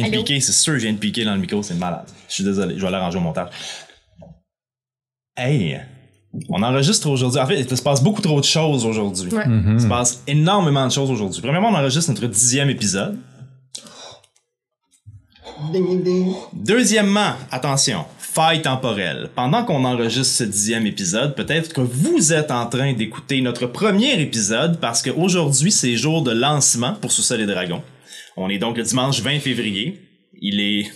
viens de piquer, c'est sûr que je viens de piquer dans le micro, c'est malade. Je suis désolé, je vais l'arranger au montage. Hey! On enregistre aujourd'hui. En fait, il se passe beaucoup trop de choses aujourd'hui. Ouais. Il se passe énormément de choses aujourd'hui. Premièrement, on enregistre notre dixième épisode. Ding, ding, ding. Deuxièmement, attention, faille temporelle. Pendant qu'on enregistre ce dixième épisode, peut-être que vous êtes en train d'écouter notre premier épisode parce qu'aujourd'hui, c'est jour de lancement pour Sous-Sol et Dragons. On est donc le dimanche 20 février. Il est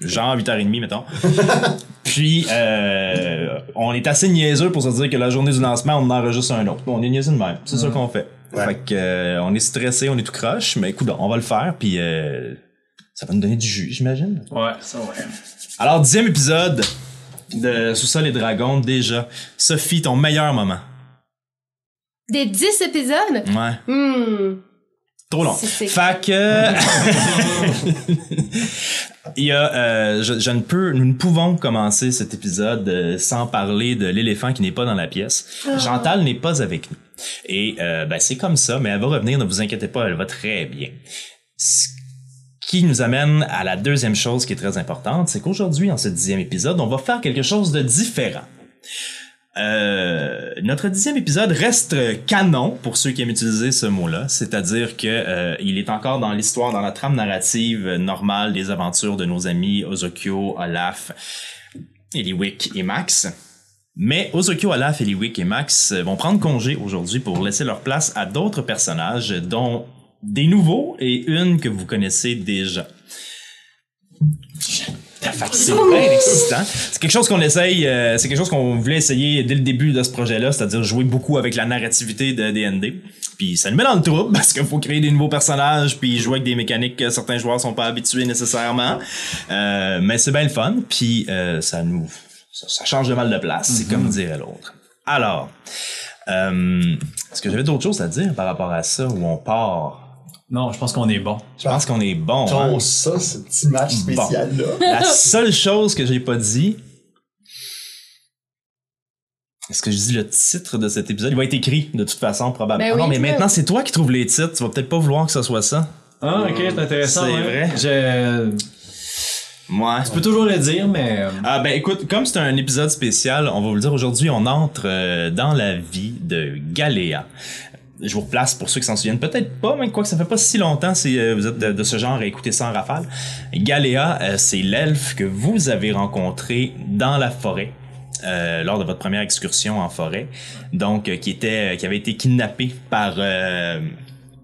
genre 8h30, mettons. Puis, euh, on est assez niaiseux pour se dire que la journée du lancement, on en enregistre un autre. On est niaiseux de même. C'est ça qu'on fait. Ouais. Fait que, euh, on est stressé, on est tout croche, mais écoute, on va le faire, puis euh, ça va nous donner du jus, j'imagine. Ouais, ça ouais. Alors, dixième épisode de Sous-sol et Dragons, déjà. Sophie, ton meilleur moment. Des 10 épisodes? Ouais. Hmm. Trop long. Fait que... Il y a, euh, je, je ne peux, nous ne pouvons commencer cet épisode euh, sans parler de l'éléphant qui n'est pas dans la pièce. Chantal n'est pas avec nous. Et euh, ben, c'est comme ça, mais elle va revenir, ne vous inquiétez pas, elle va très bien. Ce qui nous amène à la deuxième chose qui est très importante, c'est qu'aujourd'hui, en ce dixième épisode, on va faire quelque chose de différent. Euh, notre dixième épisode reste canon pour ceux qui aiment utiliser ce mot-là, c'est-à-dire que euh, il est encore dans l'histoire, dans la trame narrative normale des aventures de nos amis Ozokyo, Olaf, Eliwick et Max. Mais Ozokyo, Olaf, Eliwick et Max vont prendre congé aujourd'hui pour laisser leur place à d'autres personnages, dont des nouveaux et une que vous connaissez déjà. C'est bien excitant. C'est quelque chose qu'on essaye, euh, c'est quelque chose qu'on voulait essayer dès le début de ce projet-là, c'est-à-dire jouer beaucoup avec la narrativité de D&D. Puis ça nous met dans le trouble parce qu'il faut créer des nouveaux personnages puis jouer avec des mécaniques que certains joueurs sont pas habitués nécessairement. Euh, mais c'est bien le fun puis euh, ça nous ça, ça change de mal de place, c'est comme dirait l'autre. Alors, est-ce que j'avais d'autres choses à dire par rapport à ça où on part Non, je pense qu'on est bon. Je pense qu'on est bon. hein? Ça, ce petit match spécial-là. La seule chose que j'ai pas dit. Est-ce que je dis le titre de cet épisode? Il va être écrit de toute façon, probablement. Ben Ah oui, non, mais tu maintenant, c'est toi qui trouves les titres. Tu vas peut-être pas vouloir que ce soit ça. Ah, ok, c'est intéressant. C'est ouais. vrai. Je Moi. je peux toujours le dire, mais. euh, Ah ben écoute, comme c'est un épisode spécial, on va vous le dire aujourd'hui, on entre euh, dans la vie de Galéa. Je vous replace pour ceux qui s'en souviennent peut-être pas, mais quoi que ça fait pas si longtemps si euh, vous êtes de, ce genre à écouter ça en rafale. Galéa, euh, c'est l'elfe que vous avez rencontré dans la forêt. euh, lors de votre première excursion en forêt, donc qui était, qui avait été kidnappé par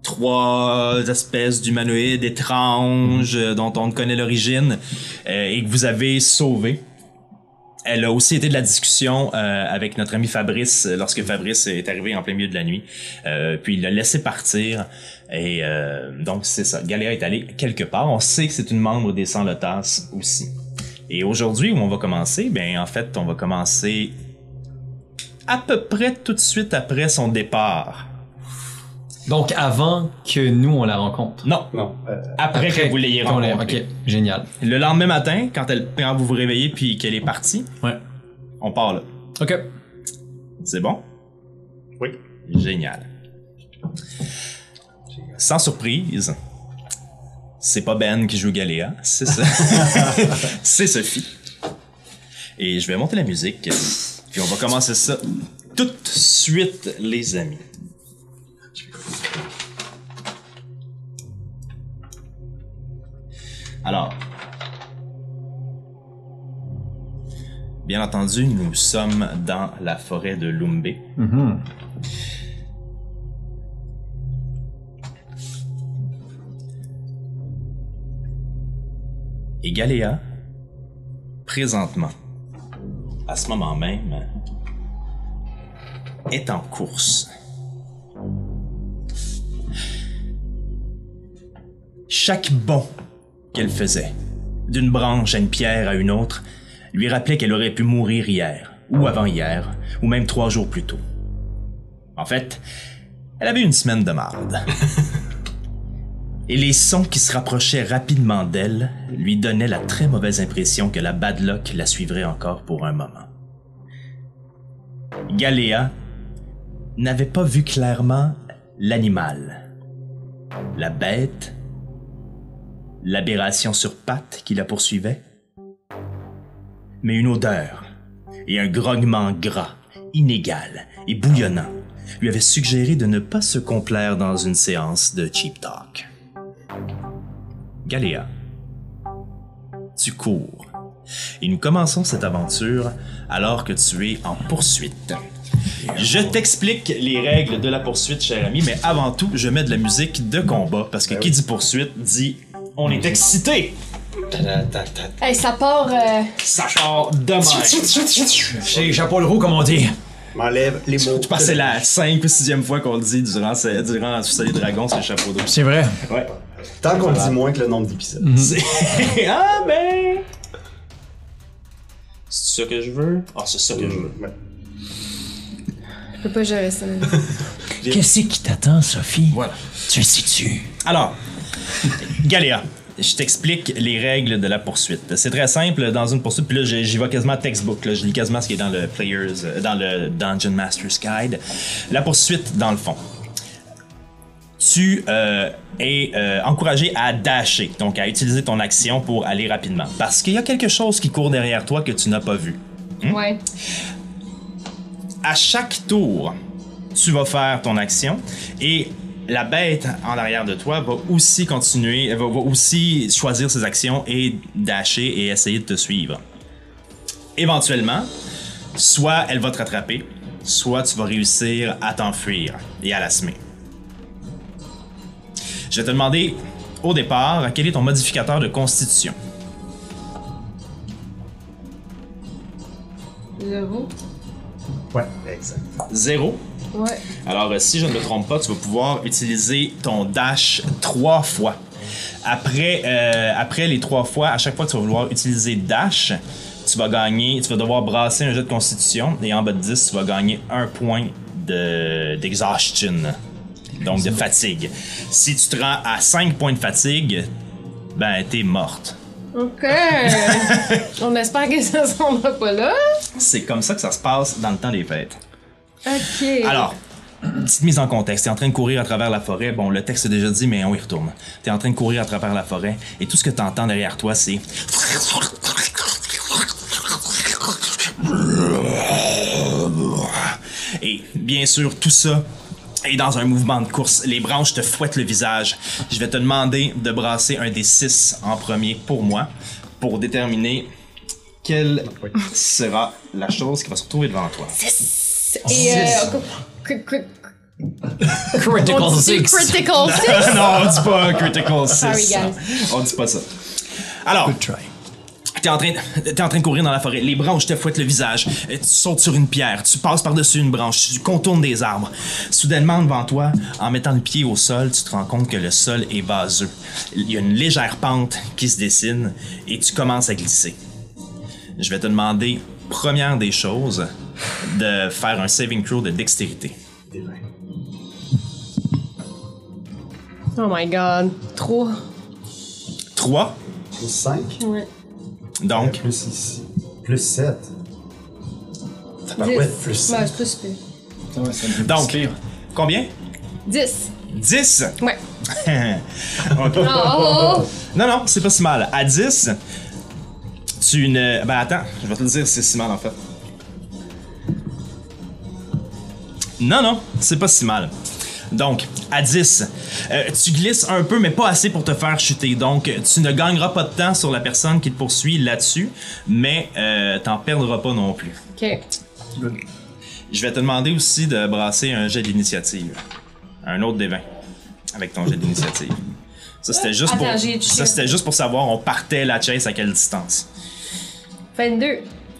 trois espèces d'humanoïdes étranges dont on ne connaît l'origine et que vous avez sauvé. Elle a aussi été de la discussion euh, avec notre ami Fabrice euh, lorsque Fabrice est arrivé en plein milieu de la nuit. Euh, puis il l'a laissé partir. Et donc c'est ça. Galéa est allée quelque part. On sait que c'est une membre des Sans Lotas aussi. Et aujourd'hui où on va commencer, ben en fait on va commencer à peu près tout de suite après son départ. Donc, avant que nous, on la rencontre. Non, Non. euh, après, que vous l'ayez qu'on rencontrée. Ok, génial. Le lendemain matin, quand, elle, quand vous vous réveillez puis qu'elle est partie, Ouais. on part là. Ok. C'est bon? Oui. Génial. Sans surprise, c'est pas Ben qui joue Galéa, c'est ça. c'est Sophie. Et je vais monter la musique, puis on va commencer ça tout de suite, les amis. Alors, bien entendu, nous sommes dans la forêt de Lumbé. Mhm. Et Galéa, présentement, à ce moment même, est en course. Chaque bond qu'elle faisait, d'une branche à une pierre à une autre, lui rappelait qu'elle aurait pu mourir hier, ou avant-hier, ou même trois jours plus tôt. En fait, elle avait une semaine de marde. Et les sons qui se rapprochaient rapidement d'elle lui donnaient la très mauvaise impression que la bad luck la suivrait encore pour un moment. Galéa n'avait pas vu clairement l'animal. La bête L'aberration sur pattes qui la poursuivait Mais une odeur et un grognement gras, inégal et bouillonnant lui avaient suggéré de ne pas se complaire dans une séance de cheap talk. Galéa, tu cours. Et nous commençons cette aventure alors que tu es en poursuite. Je t'explique les règles de la poursuite, cher ami, mais avant tout, je mets de la musique de combat parce que qui dit poursuite dit on est excité. Hey, ça part. euh, Ça part de même. Chez Chapeau le roux, comme on dit. M'enlève les mots. Je pense que c'est la 5 ou 6e fois qu'on le dit durant, ce- durant Sous les Dragons, c'est le chapeau d'eau. C'est vrai. Ouais. Tant qu'on dit moins que le nombre d'épisodes. C'est- ah ben. C'est ça que je veux? Ah, c'est ça que je veux. Ouais. Je peux pas gérer ça. Qu'est-ce qui t'attend, Sophie? Voilà. Tu le sais-tu? Alors, Galéa, je t'explique les règles de la poursuite. C'est très simple dans une poursuite, puis là j'y vais quasiment textbook, là, je lis quasiment ce qui est dans le Players, euh, dans le Dungeon Master's Guide. La poursuite, dans le fond. Tu euh, es euh, encouragé à dasher, donc à utiliser ton action pour aller rapidement. Parce qu'il y a quelque chose qui court derrière toi que tu n'as pas vu. Ouais. à chaque tour, tu vas faire ton action et la bête en arrière de toi va aussi continuer, elle va, va aussi choisir ses actions et dasher et essayer de te suivre. Éventuellement, soit elle va te rattraper, soit tu vas réussir à t'enfuir et à la semer. Je vais te demander au départ quel est ton modificateur de constitution? Zéro. Ouais, exact. Zéro. Ouais. Alors, euh, si je ne me trompe pas, tu vas pouvoir utiliser ton dash trois fois. Après, euh, après les trois fois, à chaque fois que tu vas vouloir utiliser dash, tu vas gagner, tu vas devoir brasser un jet de constitution et en bas de 10, tu vas gagner un point de, d'exhaustion, donc de fatigue. Si tu te rends à 5 points de fatigue, ben t'es morte. Ok. On espère que ça se rendra pas là. C'est comme ça que ça se passe dans le temps des fêtes. Ok. Alors, petite mise en contexte. T'es en train de courir à travers la forêt. Bon, le texte est déjà dit, mais on y retourne. T'es en train de courir à travers la forêt et tout ce que t'entends derrière toi, c'est. Et bien sûr, tout ça est dans un mouvement de course. Les branches te fouettent le visage. Je vais te demander de brasser un des six en premier pour moi pour déterminer quelle sera la chose qui va se retrouver devant toi. Et euh, cri- cri- Critical on dit Six. critical six? non, on dit pas Critical 6. Sorry, guys. On dit pas ça. Alors, Good try. t'es en, train, t'es en train de courir dans la forêt. Les branches te fouettent le visage. Tu sautes sur une pierre. Tu passes par-dessus une branche. Tu contournes des arbres. Soudainement, devant toi, en mettant le pied au sol, tu te rends compte que le sol est vaseux. Il y a une légère pente qui se dessine et tu commences à glisser. Je vais te demander, première des choses, de faire un saving throw de dextérité. Oh my god. Trop. 3. Plus 5. Ouais. Donc, Plus ici. Plus 7. Ça Dix. ouais, plus Ouais, 5. c'est pas super. donc combien? 10. 10? Ouais. Ok. Oh! Non, non, c'est pas si mal. À 10, tu ne. Ben attends, je vais te le dire c'est si mal en fait. Non, non, c'est pas si mal. Donc, à 10, euh, tu glisses un peu, mais pas assez pour te faire chuter. Donc, tu ne gagneras pas de temps sur la personne qui te poursuit là-dessus, mais euh, t'en perdras pas non plus. Ok. Je vais te demander aussi de brasser un jet d'initiative. Un autre des 20. Avec ton jet d'initiative. Ça, c'était juste, Attends, pour, j'ai touché. ça, c'était juste pour savoir on partait la chase à quelle distance. 22.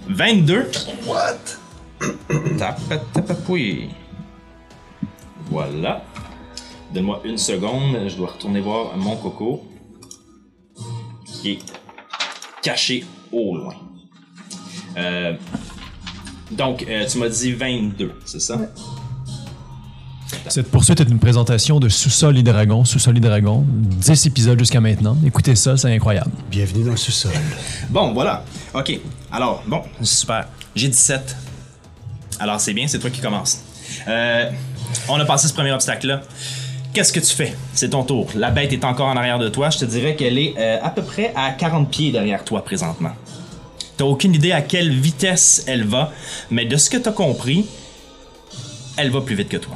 22. What? Tapa- tapapouille. Voilà. Donne-moi une seconde, je dois retourner voir mon coco. Qui est caché au loin. Euh, donc, euh, tu m'as dit 22, c'est ça? Cette poursuite est une présentation de Sous-sol et Dragon. Sous-sol et Dragon. 10 épisodes jusqu'à maintenant. Écoutez ça, c'est incroyable. Bienvenue dans le sous-sol. Bon, voilà. OK. Alors, bon, super. J'ai 17. Alors, c'est bien, c'est toi qui commences. Euh, on a passé ce premier obstacle-là. Qu'est-ce que tu fais? C'est ton tour. La bête est encore en arrière de toi. Je te dirais qu'elle est euh, à peu près à 40 pieds derrière toi présentement. T'as aucune idée à quelle vitesse elle va, mais de ce que t'as compris, elle va plus vite que toi.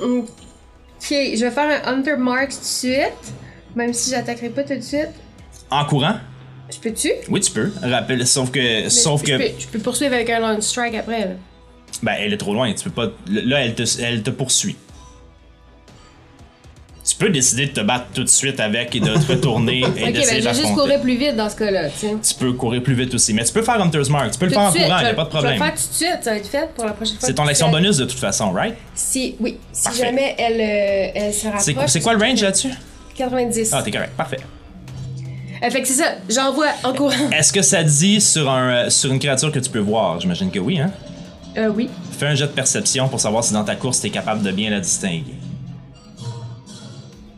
Ok, je vais faire un Hunter Mark tout de suite. Même si j'attaquerai pas tout de suite. En courant? Je peux-tu? Oui, tu peux. Rappelle, sauf que, Mais sauf je, que, peux, je peux poursuivre avec un Long Strike après. Là. Ben, elle est trop loin. Tu peux pas. Là, elle te, elle te poursuit. Tu peux décider de te battre tout de suite avec et de te retourner et Ok, ben d'essayer je vais juste courir plus vite dans ce cas-là, tu. Tu peux courir plus vite aussi, mais tu peux faire Hunter's Mark. Tu peux le faire de en suite, courant, y a pas de Je vais problème. le faire tout de suite, ça va être fait pour la prochaine fois. C'est ton action tu- bonus de toute façon, right? Si, oui, si Parfait. jamais elle, euh, elle se rapproche. C'est c'est quoi le range là-dessus? 90. Ah, t'es correct, parfait. Euh, fait que c'est ça, j'envoie en courant. Est-ce que ça dit sur, un, euh, sur une créature que tu peux voir? J'imagine que oui, hein? Euh, oui. Fais un jet de perception pour savoir si dans ta course t'es capable de bien la distinguer.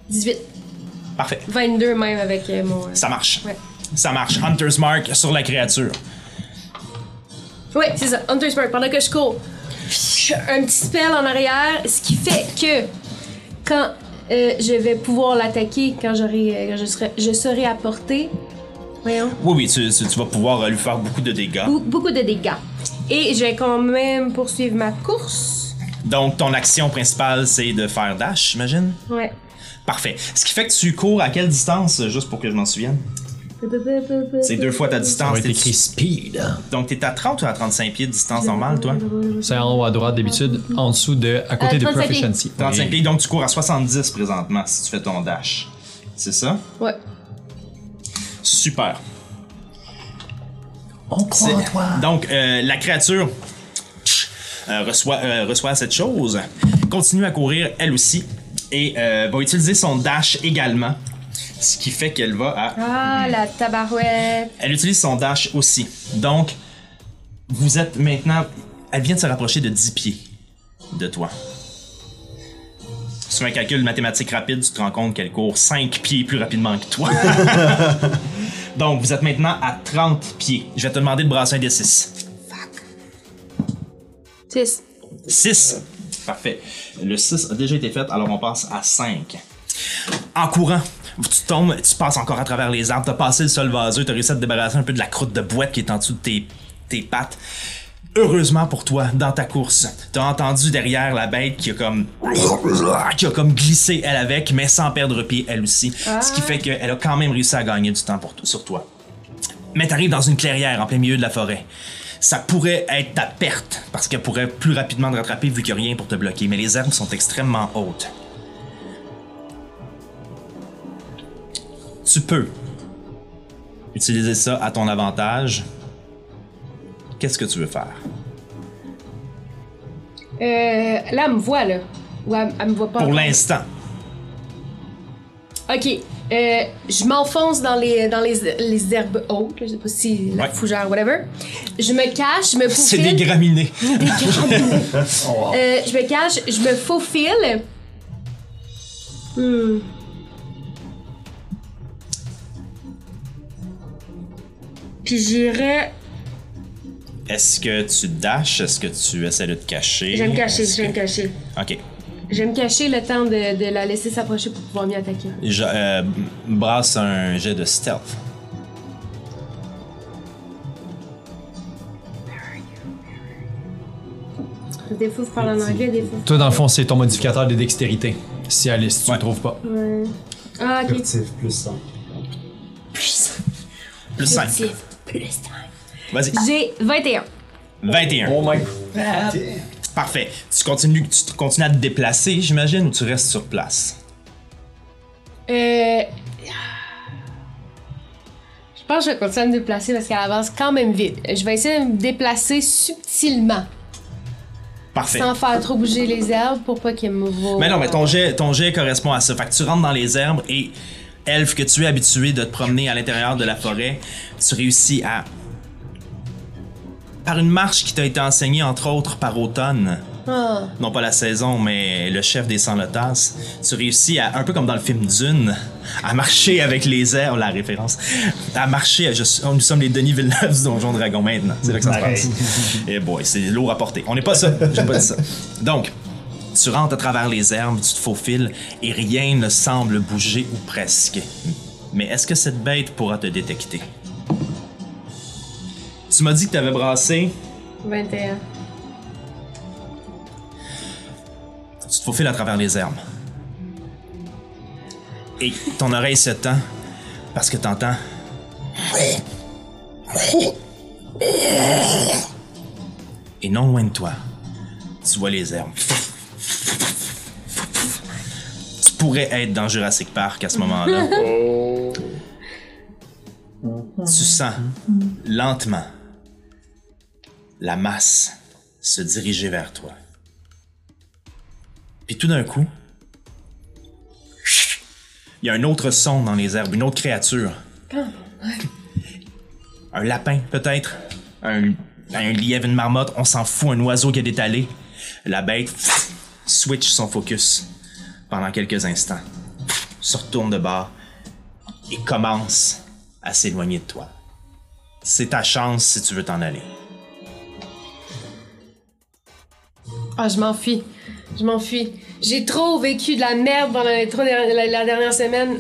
18. Parfait. 22 même avec euh, mon. euh, Ça marche. Ouais. Ça marche. Hunter's Mark sur la créature. Ouais, c'est ça. Hunter's Mark, pendant que je cours. Un petit spell en arrière, ce qui fait que quand euh, je vais pouvoir l'attaquer, quand, j'aurai, quand je, serai, je serai à portée. Voyons. Oui, oui, tu, tu- tu vas pouvoir lui faire beaucoup de dégâts. Be- beaucoup de dégâts. Et je vais quand même poursuivre ma course. Donc, ton action principale, c'est de faire dash, j'imagine? Ouais. Parfait. Ce qui fait que tu cours à quelle distance, juste pour que je m'en souvienne? C'est deux fois ta distance. T'es- écrit speed. Donc, t'es à 30 ou à 35 pieds de distance normale, toi? C'est en haut à droite d'habitude, en dessous de, à côté Euh, de 35 proficiency. 35 Oui. pieds, donc tu cours à 70 présentement si tu fais ton dash. C'est ça? Ouais. Super. On croit en C'est- toi. Donc, euh, la créature euh, reçoit, euh, reçoit cette chose, continue à courir elle aussi, et euh, va utiliser son dash également, ce qui fait qu'elle va à... Ah, la tabarouette. Elle utilise son dash aussi. Donc, vous êtes maintenant... Elle vient de se rapprocher de 10 pieds de toi. Sur un calcul mathématique rapide, tu te rends compte qu'elle court 5 pieds plus rapidement que toi. Donc, vous êtes maintenant à 30 pieds. Je vais te demander de brasser un des 6. 6. 6. Parfait. Le 6 a déjà été fait, alors on passe à 5. En courant, tu tombes, tu passes encore à travers les arbres, t'as passé le sol vaseux, t'as réussi à te débarrasser un peu de la croûte de boîte qui est en dessous de tes, tes pattes. Heureusement pour toi, dans ta course, t'as entendu derrière la bête qui a comme qui a comme glissé elle avec, mais sans perdre pied elle aussi, ce qui fait qu'elle a quand même réussi à gagner du temps sur toi. Mais t'arrives dans une clairière en plein milieu de la forêt. Ça pourrait être ta perte, parce qu'elle pourrait plus rapidement te rattraper vu qu'il n'y a rien pour te bloquer, mais les herbes sont extrêmement hautes. Tu peux utiliser ça à ton avantage. Qu'est-ce que tu veux faire? Euh, là, elle me voit, là. Ou elle, elle me voit pas. Pour l'instant, Ok. Euh, je m'enfonce dans les, dans les, les herbes hautes, je sais pas si la Ouais. fougère, whatever. Je me cache, je me c'est faufile. des graminées. Des graminées. Euh, je me cache, je me faufile. Hmm. Puis j'irai. Est-ce que tu dashes? Est-ce que tu essaies de te cacher? Je vais me cacher, je vais me que- cacher. Ok. Je vais me cacher le temps de, de la laisser s'approcher pour pouvoir m'y attaquer. Je, euh, brasse un jet de stealth. Des fois, je parle en anglais, des fois. Toi, dans le fond, c'est ton modificateur de dextérité. Si Alice, tu Ouais. le trouves pas. Ouais. Ah, ok. Furtif plus 100. Plus. Plus 5. Plus. Vas-y. J'ai 21. 21. Oh my Parfait. Tu continues, tu continues à te déplacer, j'imagine, ou tu restes sur place? Euh. Je pense que je vais continuer à me déplacer parce qu'elle avance quand même vite. Je vais essayer de me déplacer subtilement, Parfait. sans faire trop bouger les herbes pour pas qu'elles me voient. Mais non, mais ton jet, ton jet correspond à ça. Fait que tu rentres dans les herbes et, elfe que tu es habitué de te promener à l'intérieur de la forêt, tu réussis à. Par une marche qui t'a été enseignée, entre autres, par Automne, Ah. non pas la saison, mais le chef des sans-lotas, tu réussis à, un peu comme dans le film Dune, à marcher avec les airs, la référence, à marcher, je- nous sommes les Denis Villeneuve du Donjon Dragon maintenant, c'est là que ça se passe. Et boy, c'est lourd à porter. On n'est pas ça, j'ai pas dit ça. Donc, Tu rentres à travers les herbes, tu te faufiles et rien ne semble bouger ou presque. Mais est-ce que cette bête pourra te détecter? Tu m'as dit que tu avais brassé. 21. Tu te faufiles à travers les herbes. Et ton oreille se tend parce que t'entends. Et non loin de toi, tu vois les herbes. Tu pourrais être dans Jurassic Park à ce moment-là. Tu sens lentement la masse se diriger vers toi. Puis tout d'un coup, il y a un autre son dans les herbes, une autre créature. Un lapin, peut-être? Un, un lièvre, une marmotte, on s'en fout, un oiseau qui a détalé. La bête switch son focus pendant quelques instants, se retourne de bord et commence à s'éloigner de toi. C'est ta chance si tu veux t'en aller. Ah, je m'enfuis. Je m'enfuis. J'ai trop vécu de la merde pendant les trois der- la, la dernière semaine.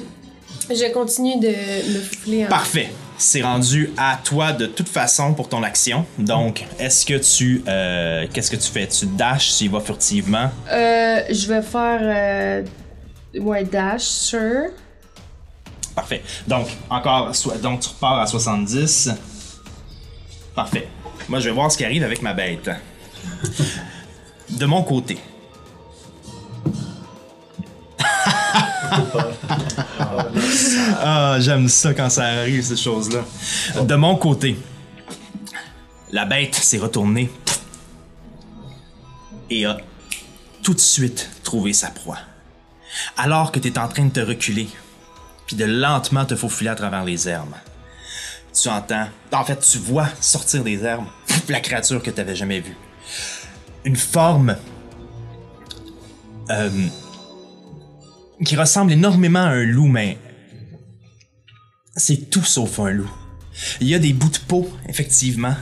Je continue de me fouler. en- Parfait. C'est rendu à toi de toute façon pour ton action. Donc, est-ce que tu. euh, Qu'est-ce que tu fais? Tu dashes, tu y vas furtivement? Euh, je vais faire. euh, Ouais, dash, sure. Parfait. Donc, encore. so- Donc, tu repars à 70. Parfait. Moi, je vais voir ce qui arrive avec ma bête. De mon côté. ah, j'aime ça quand ça arrive, ces choses-là. De mon côté, la bête s'est retournée et a tout de suite trouvé sa proie. Alors que tu es en train de te reculer, puis de lentement te faufiler à travers les herbes. Tu entends, en fait, tu vois sortir des herbes la créature que tu n'avais jamais vue. Une forme euh, qui ressemble énormément à un loup, mais c'est tout sauf un loup. Il y a des bouts de peau, effectivement,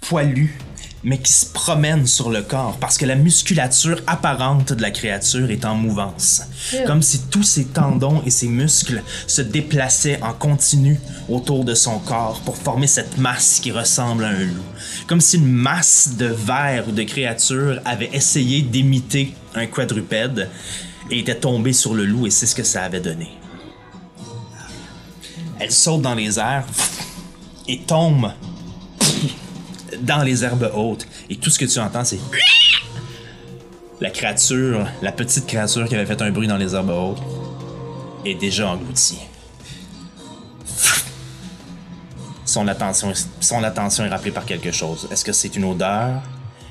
poilus, mais qui se promènent sur le corps parce que la musculature apparente de la créature est en mouvance. Comme si tous ses tendons et ses muscles se déplaçaient en continu autour de son corps pour former cette masse qui ressemble à un loup. Comme si une masse de vers ou de créatures avait essayé d'imiter un quadrupède et était tombée sur le loup et c'est ce que ça avait donné. Elle saute dans les airs et tombe dans les herbes hautes. Et tout ce que tu entends, c'est. La créature, la petite créature qui avait fait un bruit dans les herbes hautes, est déjà engloutie. Son attention, son attention est rappelée par quelque chose. Est-ce que c'est une odeur?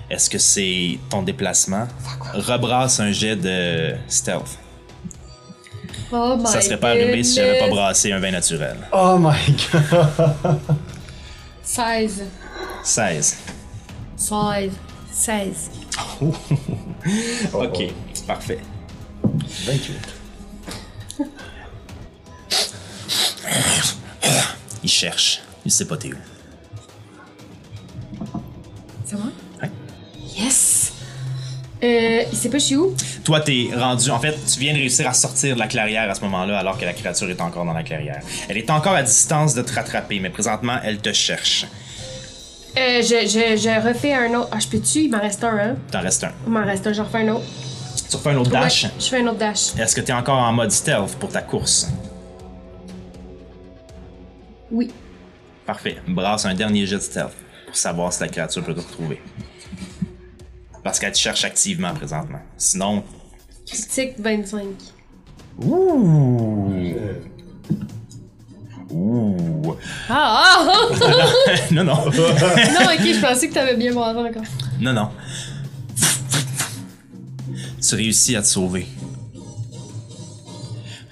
Est-ce que c'est ton déplacement? Rebrasse un jet de stealth. Oh my Ça serait pas arrivé si j'avais pas brassé un vin naturel. Oh my god! 16. 16. 16. 16. Ok, parfait. 28. Il cherche. Il sait pas t'es où. C'est moi? Ouais. Yes! Euh, il sait pas je suis où? Toi, t'es rendu. En fait, tu viens de réussir à sortir de la clairière à ce moment-là, alors que la créature est encore dans la clairière. Elle est encore à distance de te rattraper, mais présentement, elle te cherche. Euh, je, je, je refais un autre. Ah, je peux-tu? Il m'en reste un, hein? T'en restes un. Il m'en reste un, je refais un autre. Tu refais un autre dash? Ouais, je fais un autre dash. Est-ce que t'es encore en mode stealth pour ta course? Oui. Parfait. Brasse un dernier jet de stealth pour savoir si la créature peut te retrouver. Parce qu'elle te cherche activement présentement. Sinon. Critique 25. Ouh! Ouh! Ah! ah! non, non. non, ok, je pensais que t'avais bien bravé encore. Non, non. Tu réussis à te sauver.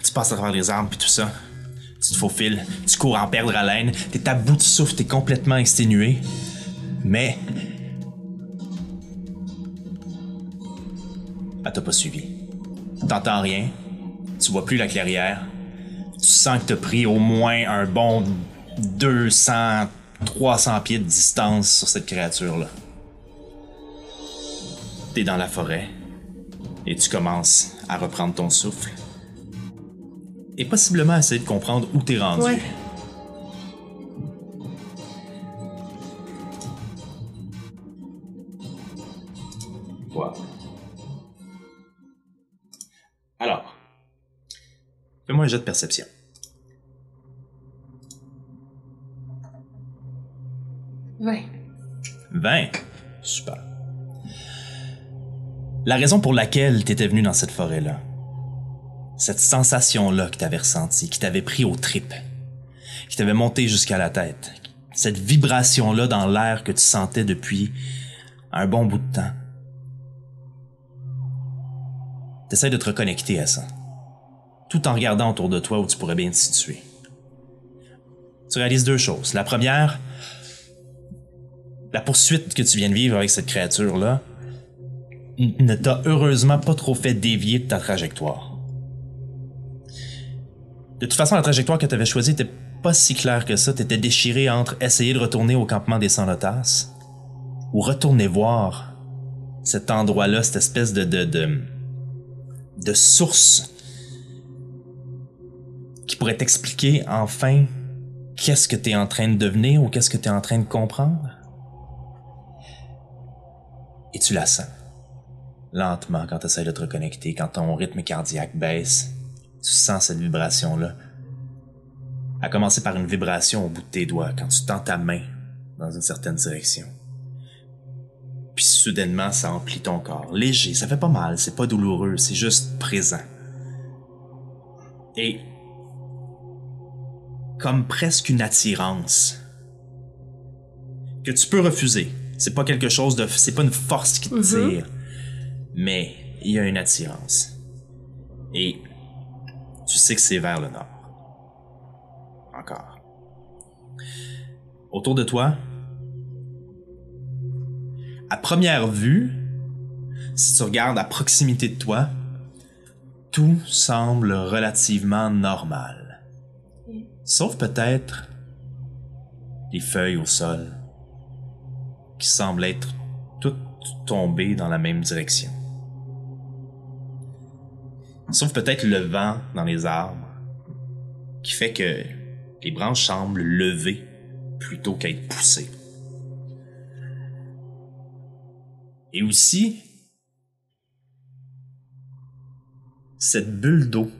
Tu passes à travers les arbres puis tout ça. Tu te faufiles, tu cours en perdre haleine, t'es à bout de souffle, t'es complètement exténué. Mais. Elle t'a pas suivi. T'entends rien, tu vois plus la clairière. Tu sens que t'as pris au moins un bon 200, 300 pieds de distance sur cette créature-là. T'es dans la forêt. Et tu commences à reprendre ton souffle. Et possiblement à essayer de comprendre où t'es rendu. Ouais. Wow. Fais-moi un jet de perception. Ouais. 20. Super. La raison pour laquelle t'étais venu dans cette forêt-là, cette sensation-là que t'avais ressentie, qui t'avait pris aux tripes, qui t'avait monté jusqu'à la tête, cette vibration-là dans l'air que tu sentais depuis un bon bout de temps. T'essaies de te reconnecter à ça, tout en regardant autour de toi où tu pourrais bien te situer. Tu réalises deux choses. La première, la poursuite que tu viens de vivre avec cette créature-là ne t'a heureusement pas trop fait dévier de ta trajectoire. De toute façon, la trajectoire que tu avais choisie n'était pas si claire que ça. Tu étais déchiré entre essayer de retourner au campement des sans-lotas ou retourner voir cet endroit-là, cette espèce de, de source qui pourrait t'expliquer enfin qu'est-ce que tu es en train de devenir ou qu'est-ce que tu es en train de comprendre? Et tu la sens. Lentement, quand tu essaies de te reconnecter, quand ton rythme cardiaque baisse, tu sens cette vibration-là. À commencer par une vibration au bout de tes doigts, quand tu tends ta main dans une certaine direction. Puis soudainement, ça emplit ton corps. Léger, ça fait pas mal, c'est pas douloureux, c'est juste présent. Et comme presque une attirance que tu peux refuser. C'est pas quelque chose de, c'est pas une force qui te tire, mais il y a une attirance. Et tu sais que c'est vers le nord. Encore. Autour de toi, à première vue, si tu regardes à proximité de toi, tout semble relativement normal. Sauf peut-être les feuilles au sol qui semblent être toutes tombées dans la même direction. Sauf peut-être le vent dans les arbres qui fait que les branches semblent lever plutôt qu'être poussées. Et aussi, cette bulle d'eau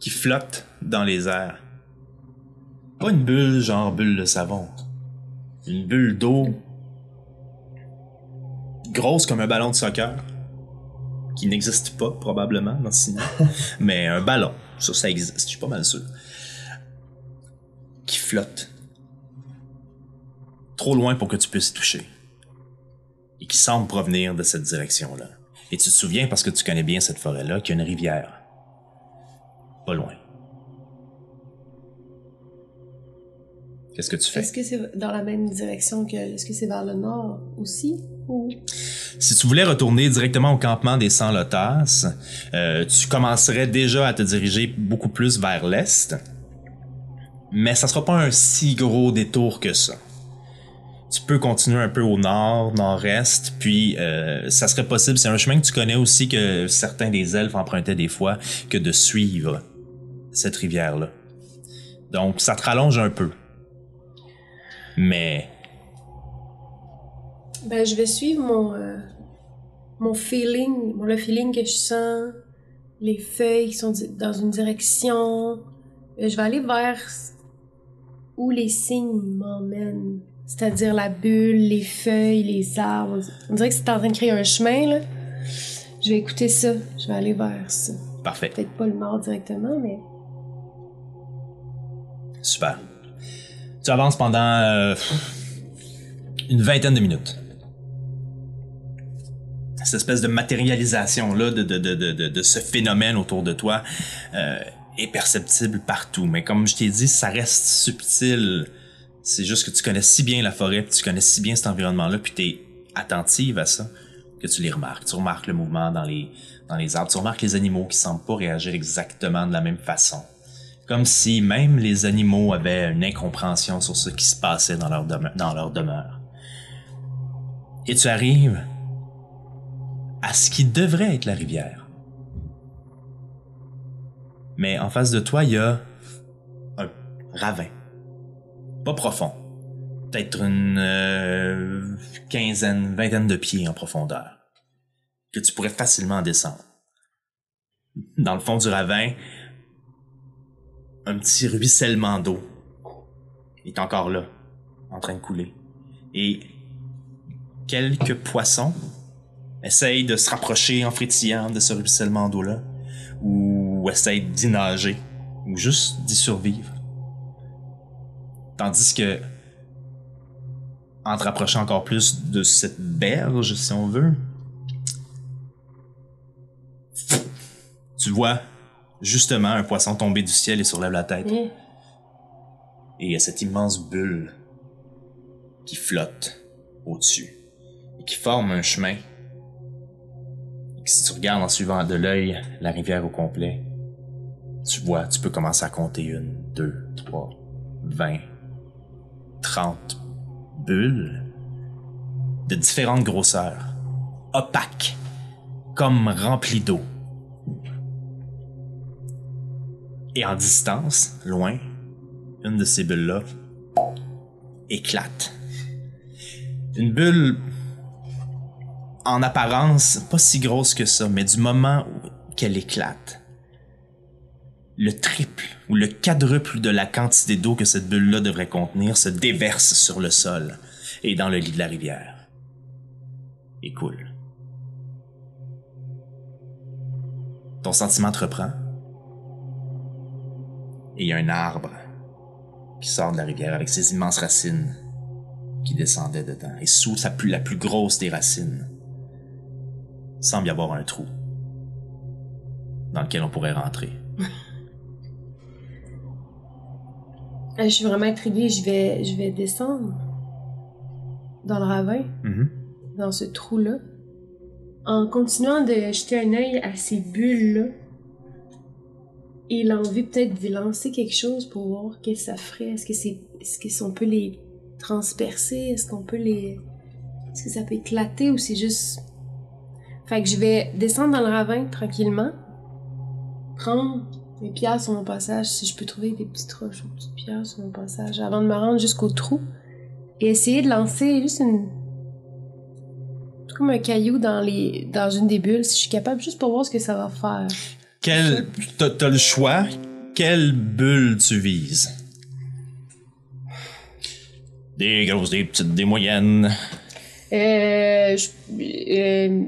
qui flotte dans les airs. Pas une bulle genre bulle de savon. Une bulle d'eau grosse comme un ballon de soccer qui n'existe pas probablement dans ce cinéma, mais un ballon, ça ça existe, je suis pas mal sûr. Qui flotte trop loin pour que tu puisses toucher et qui semble provenir de cette direction-là. Et tu te souviens parce que tu connais bien cette forêt-là qu'il y a une rivière pas loin. Qu'est-ce que tu fais? Est-ce que c'est dans la même direction que. Est-ce que c'est vers le nord aussi? Ou? Si tu voulais retourner directement au campement des sans-lotas, euh, tu commencerais déjà à te diriger beaucoup plus vers l'est. Mais ça sera pas un si gros détour que ça. Tu peux continuer un peu au nord, nord-est, puis euh, ça serait possible, c'est un chemin que tu connais aussi que certains des elfes empruntaient des fois, que de suivre cette rivière-là. Donc ça te rallonge un peu. Mais Ben, je vais suivre mon. euh, mon feeling. Mon, le feeling que je sens. Les feuilles qui sont dans une direction. Euh, je vais aller vers où les signes m'emmènent. C'est-à-dire la bulle, les feuilles, les arbres. On dirait que c'est en train de créer un chemin, là. Je vais écouter ça. Je vais aller vers ça. parfait. Peut-être pas le nord directement, mais. Super. Tu avances pendant euh, une vingtaine de minutes. Cette espèce de matérialisation là de, de, de, de, ce phénomène autour de toi euh, est perceptible partout. Mais comme je t'ai dit, ça reste subtil. C'est juste que tu connais si bien la forêt, tu connais si bien cet environnement-là, puis tu es attentive à ça que tu les remarques. Tu remarques le mouvement dans les, dans les arbres, tu remarques les animaux qui semblent pas réagir exactement de la même façon. Comme si même les animaux avaient une incompréhension sur ce qui se passait dans leur, demeure. Et tu arrives à ce qui devrait être la rivière. Mais en face de toi, il y a un ravin. Pas profond. Peut-être une euh, quinzaine, vingtaine de pieds en profondeur. Que tu pourrais facilement descendre. Dans le fond du ravin, un petit ruissellement d'eau est encore là, en train de couler. Et quelques poissons essayent de se rapprocher en frétillant de ce ruissellement d'eau-là, ou essayent d'y nager, ou juste d'y survivre. Tandis que, en te rapprochant encore plus de cette berge, si on veut, tu vois justement un poisson tomber du ciel et surlève la tête. Mm. Et il y a cette immense bulle qui flotte au-dessus et qui forme un chemin. Et que si tu regardes en suivant de l'œil la rivière au complet, tu vois, tu peux commencer à compter une, deux, trois, vingt, trente bulles de différentes grosseurs, opaques, comme remplies d'eau. Et en distance, loin, une de ces bulles-là éclate. Une bulle en apparence pas si grosse que ça, mais du moment qu'elle éclate, le triple ou le quadruple de la quantité d'eau que cette bulle-là devrait contenir se déverse sur le sol et dans le lit de la rivière. Et coule. Ton sentiment te reprend? Et il y a un arbre qui sort de la rivière avec ses immenses racines qui descendaient dedans. Et sous sa plus, la plus grosse des racines, semble y avoir un trou dans lequel on pourrait rentrer. Euh, Je suis vraiment intriguée. Je vais, je vais descendre dans le ravin, Mhm. dans ce trou-là, en continuant de jeter un œil à ces bulles-là. Et l'envie peut-être d'y lancer quelque chose pour voir qu'est-ce que ça ferait. Est-ce que c'est, est-ce qu'on peut les transpercer? Est-ce qu'on peut les, est-ce que ça peut éclater ou c'est juste. Fait que je vais descendre dans le ravin tranquillement, prendre des pierres sur mon passage, si je peux trouver des petites roches ou petites pierres sur mon passage, avant de me rendre jusqu'au trou, et essayer de lancer juste une. comme un caillou dans, les, dans une des bulles, si je suis capable, juste pour voir ce que ça va faire. Quel, t'as, t'as le choix. Quelle bulle tu vises? Des grosses, des petites, des moyennes. Euh. je- euh,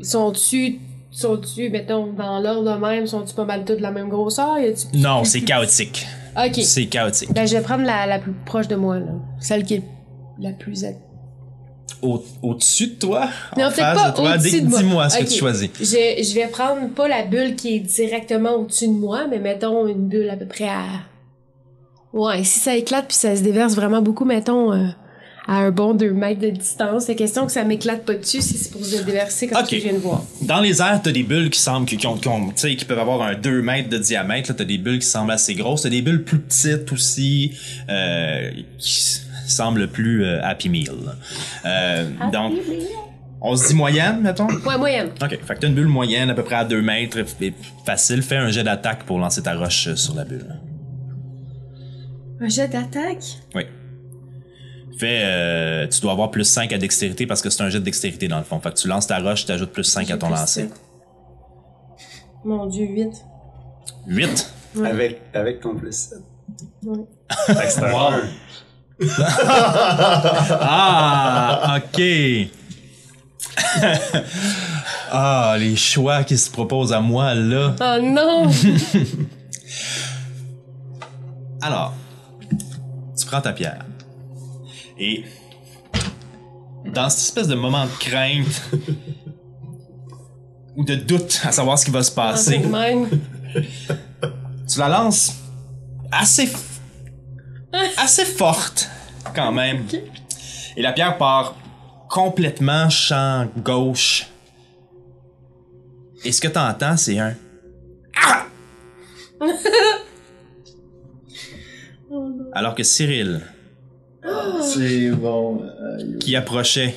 sont-tu. Sont-tu, mettons, dans l'ordre même, sont-tu pas mal toutes de la même grosseur? Y a-tu- Non, c'est chaotique. Ok. C'est chaotique. Ben, je vais prendre la, la plus proche de moi, là. Celle qui est la plus. Au, au-dessus de toi? Non, en peut-être face pas de toi? Dis-moi ce que tu choisis. Je, je vais prendre pas la bulle qui est directement au-dessus de moi, mais mettons une bulle à peu près à. Ouais, si ça éclate puis ça se déverse vraiment beaucoup, mettons euh, à un bon 2 mètres de distance. C'est question que ça m'éclate pas dessus si c'est pour se déverser comme Ok. ce que je viens de voir. Dans les airs, t'as des bulles qui semblent qui, ont, qui ont- qui peuvent avoir un 2 mètres de diamètre. T'as des bulles qui semblent assez grosses. T'as des bulles plus petites aussi, euh, qui s- semblent plus euh, Happy Meal. Euh, donc, on se dit moyenne, mettons? Ouais, moyenne. Ok, fait que t'as une bulle moyenne à peu près à 2 mètres, et facile. Fais un jet d'attaque pour lancer ta roche euh, sur la bulle. Un jet d'attaque? Oui. Fais, euh, tu dois avoir plus 5 à dextérité parce que c'est un jet de dextérité dans le fond. Fait que tu lances ta roche, tu ajoutes plus 5 à ton lancer. Mon dieu, 8. 8. Avec, avec ton plus 7. Ouais. Fait que c'est un Wow. Ah, ok. ah, les choix qui se proposent à moi là. Oh non! Alors, tu prends ta pierre. Et dans cette espèce de moment de crainte ou de doute à savoir ce qui va se passer, Même. tu la lances assez assez forte quand même. Et la pierre part complètement champ gauche. Et ce que tu entends, c'est un Ah! Alors que Cyril, C'est bon. euh, qui approchait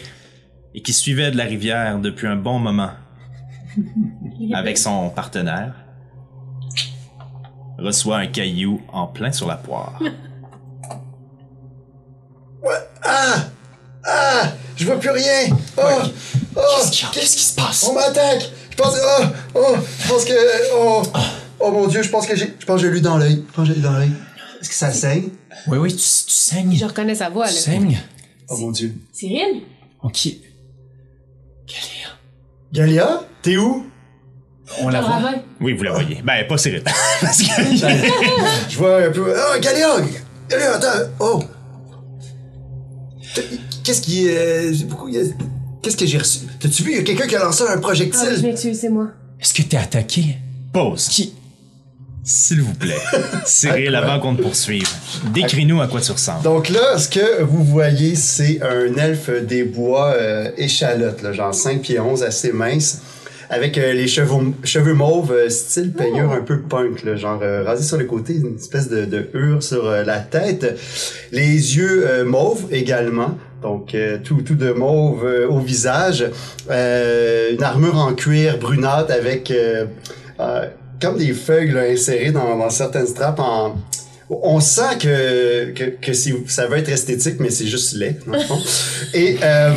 et qui suivait de la rivière depuis un bon moment, avec son partenaire, reçoit un caillou en plein sur la poire. Ah! Ah! Je vois plus rien! Oh! Oh! Qu'est-ce qui se passe? On m'attaque! Je pense. Oh! Oh! Je pense que. Oh! Oh mon dieu, je pense que j'ai. Je pense que j'ai lu dans l'œil. Je pense que j'ai lu dans l'œil. Est-ce que ça saigne? Oui, oui, tu, tu saignes. Je reconnais sa voix, Tu là. saignes. Oh mon dieu. Cyril? Ok. Galéa. Galia? T'es où? On la voit. Oui, vous la voyez. Ben, pas Cyril. Parce que... Je vois un peu. Oh, Galia! Galia, attends! Oh! Qu'est-ce qui. euh, pourquoi il y a- Qu'est-ce que j'ai reçu? T'as-tu vu? Il y a quelqu'un qui a lancé un Ah, oui, je projectile. m'excuse, c'est moi. Est-ce que t'es attaqué? Pause. Qui? S'il vous plaît. Cyril, avant qu'on te poursuive, décris-nous à quoi tu ressembles. Donc là, ce que vous voyez, c'est un elfe des bois euh, échalote, là, genre 5 pieds 11, assez mince, avec euh, les cheveux, cheveux mauves, euh, style peignure un peu punk, là, genre euh, rasé sur les côtés, une espèce de, de hure sur euh, la tête, les yeux euh, mauves également. Donc euh, tout, tout de mauve au visage, Euh, une armure en cuir brunâtre avec euh, euh, comme des feuilles là, insérées dans, dans certaines straps en, on sent que, que, que ça va être esthétique, mais c'est juste laid, dans le fond. Et euh,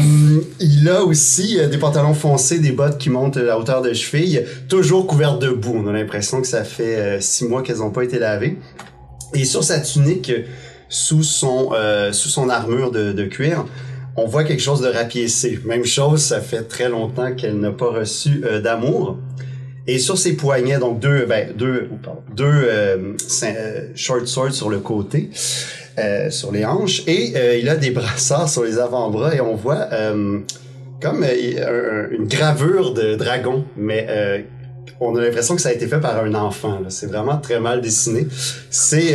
il a aussi euh, des pantalons foncés, des bottes qui montent à la hauteur de cheville, toujours couvertes de boue. On a l'impression que ça fait euh, six mois qu'elles n'ont pas été lavées. Et sur sa tunique, sous son, euh, sous son armure de, de cuir, on voit quelque chose de rapiécé. Même chose, ça fait très longtemps qu'elle n'a pas reçu euh, d'amour. Et sur ses poignets, donc deux, ben, deux, deux euh, euh, short swords sur le côté, euh, sur les hanches, et il a des brassards sur les avant-bras, et on voit comme un- une gravure de dragon, mais on a l'impression que ça a été fait par un enfant. C'est vraiment très mal dessiné. C'est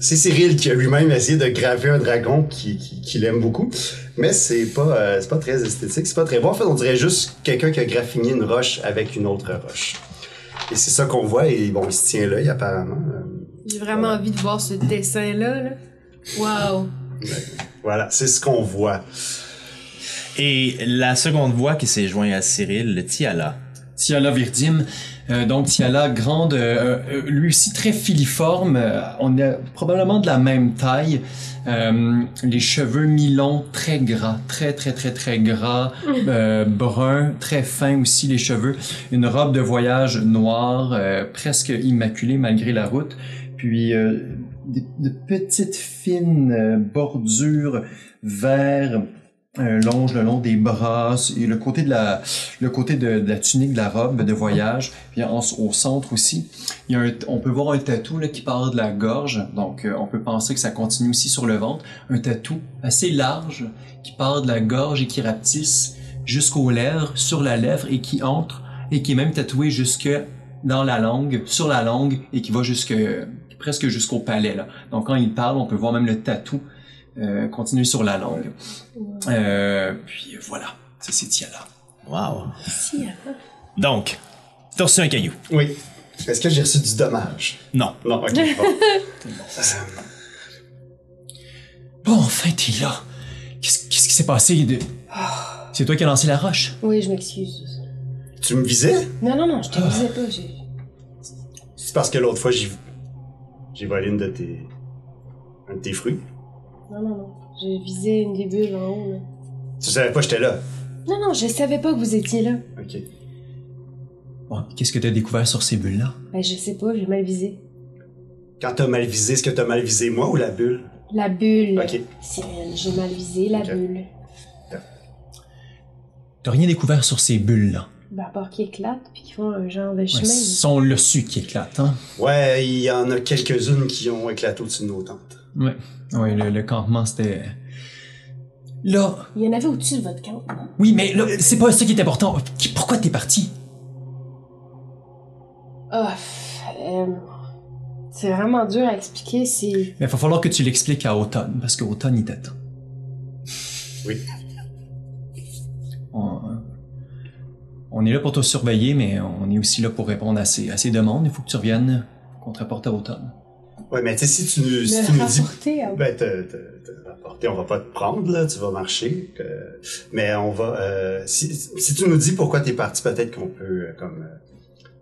c'est Cyril qui a lui-même essayé de graver un dragon qui, qui, qu'il aime beaucoup, mais c'est pas euh, c'est pas très esthétique, c'est pas très bon. En fait, on dirait juste quelqu'un qui a graffiné une roche avec une autre roche. Et c'est ça qu'on voit et bon, il se tient l'œil apparemment. Euh, J'ai vraiment envie de voir ce dessin-là. Là. Wow. Voilà, c'est ce qu'on voit. Et la seconde voix qui s'est jointe à Cyril, le Tiala. Tiala Virdim. Euh, donc Tiala, grande, euh, euh, lui aussi très filiforme. Euh, on est probablement de la même taille. Euh, les cheveux mi-longs, très gras, très très très très gras, euh, brun, très fin aussi les cheveux. Une robe de voyage noire, euh, presque immaculée malgré la route. Puis euh, de, de petites fines bordures vert longe le long des bras et le côté de la tunique de la robe de voyage puis au centre aussi on peut voir un tatou qui part de la gorge donc euh, on peut penser que ça continue aussi sur le ventre un tatou assez large qui part de la gorge et qui rapetisse jusqu'aux lèvres sur la lèvre et qui entre et qui est même tatoué jusque dans la langue sur la langue et qui va jusque presque jusqu'au palais donc quand il parle on peut voir même le tatou euh, continuer sur la langue euh, puis voilà, ça c'est Tiala. Wow. Hein. Donc, t'as reçu un caillou. Oui. Est-ce que j'ai reçu du dommage? Non. Non, ok. bon. Bon, enfin t'es là. Qu'est-ce qui s'est passé? De... C'est toi qui as lancé la roche? Oui, je m'excuse. tu me visais? Non, non, non, je te disais pas. j'ai- C'est parce que l'autre fois, j'ai j'ai volé une de tes. un de tes fruits. Non, non, non. J'ai visé une des bulles en haut. Là. Tu savais pas que j'étais là? Non, non, je savais pas que vous étiez là. Ok. Bon, qu'est-ce que t'as découvert sur ces bulles-là? Ben, je sais pas, j'ai mal visé. Quand t'as mal visé, est-ce que t'as mal visé moi ou la bulle? La bulle. Ok. Cyril, j'ai mal visé la bulle. T'as rien découvert sur ces bulles-là? Ben, à part qui éclatent puis qui font un genre de Ouais, chemin. sont le su qui éclate, hein? Ouais, il y en a quelques-unes qui ont éclaté au-dessus de nos tentes. Ouais. Ouais, le, le campement, c'était... Là... Il y en avait au-dessus de votre camp. non? Oui, mais là, c'est pas ça qui est important. Pourquoi t'es parti? Ah, euh, c'est vraiment dur à expliquer. C'est. Mais il va falloir que tu l'expliques à Automne, parce qu'Automne, il t'attend. Oui. On, on est là pour te surveiller, mais on est aussi là pour répondre à ces, à ces demandes. Il faut que tu reviennes, qu'on te rapporte à Automne. Ouais, mais tu sais, si tu nous, si tu nous dis. rapporter à- Ben, te, te, te rapporter, on va pas te prendre, là, tu vas marcher. mais on va. euh, si, si tu nous dis pourquoi t'es parti, peut-être qu'on peut, euh, comme.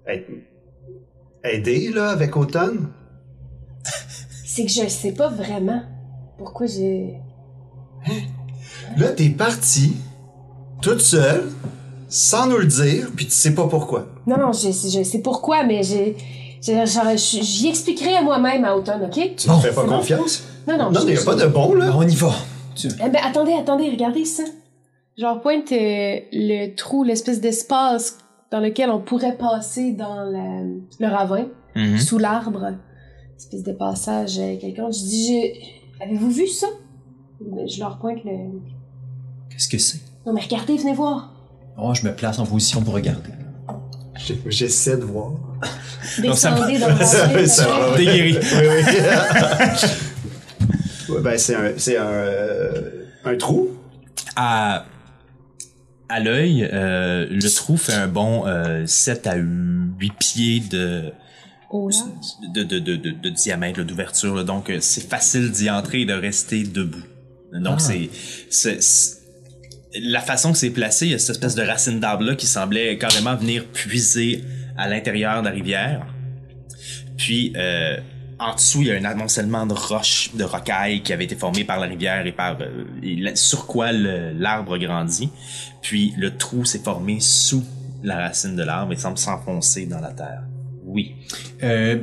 euh, être, aider, là, avec Automne. C'est que je sais pas vraiment pourquoi j'ai. Là, t'es parti, toute seule, sans nous le dire, puis tu sais pas pourquoi. Non, non, je, je sais pourquoi, mais j'ai. Je- J'y expliquerai à moi-même à automne, ok? Tu nous fais pas confiance? Non, non, Non, je- il y a je- pas de bon, là. On y va. Tu- Eh ben, attendez, attendez, regardez ça. Genre, pointe euh, le trou, l'espèce d'espace dans lequel on pourrait passer dans la- le ravin, Mhm. sous l'arbre. Espèce de passage euh, quelqu'un. Je dis, je... avez-vous vu ça? Ben, Je leur pointe le. Qu'est-ce que c'est? Non, mais regardez, venez voir. Oh, je me place en position pour regarder. J'ai- J'essaie de voir. Descendez dans le Ça va, ça va. T'es guéri. Oui, oui. Ouais, ben, c'est un, c'est un, euh, un trou. À, à l'œil, euh, le trou fait un bon euh, 7 à 8 pieds de, Oh de, de, de, de, de diamètre, d'ouverture. Donc, euh, c'est facile d'y entrer et de rester debout. Donc, Ah. c'est, c'est, c'est- La façon que c'est placé, il y a cette espèce de racine d'arbre-là qui semblait carrément venir puiser à l'intérieur de la rivière. Puis, euh, en dessous, il y a un amoncellement de roches, de rocailles qui avait été formé par la rivière et par euh, sur quoi l'arbre grandit. Puis, le trou s'est formé sous la racine de l'arbre et semble s'enfoncer dans la terre. Oui. Euh,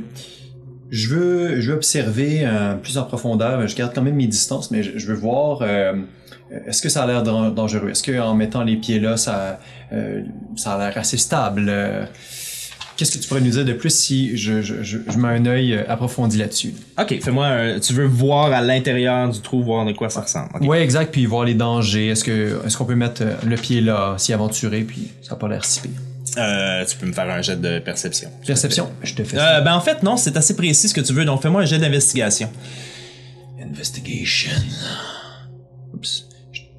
je veux, je veux observer plus en profondeur. Je garde quand même mes distances, mais je, veux voir. est-ce que ça a l'air dan- dangereux? Est-ce que en mettant les pieds là, ça, ça a l'air assez stable Qu'est-ce que tu pourrais nous dire de plus si je, je, je, je mets un œil euh, approfondi là-dessus? Ok, fais-moi un... Tu veux voir à l'intérieur du trou, voir de quoi ça ressemble. ok. Ouais, exact. Puis voir les dangers. Est-ce que, est-ce qu'on peut mettre euh, le pied là, s'y aventurer, puis ça a pas l'air si pire? Euh, tu peux me faire un jet de perception. Perception? Je te fais ça. Euh, ben en fait, non, c'est assez précis ce que tu veux, donc fais-moi un jet d'investigation. Investigation. Oups.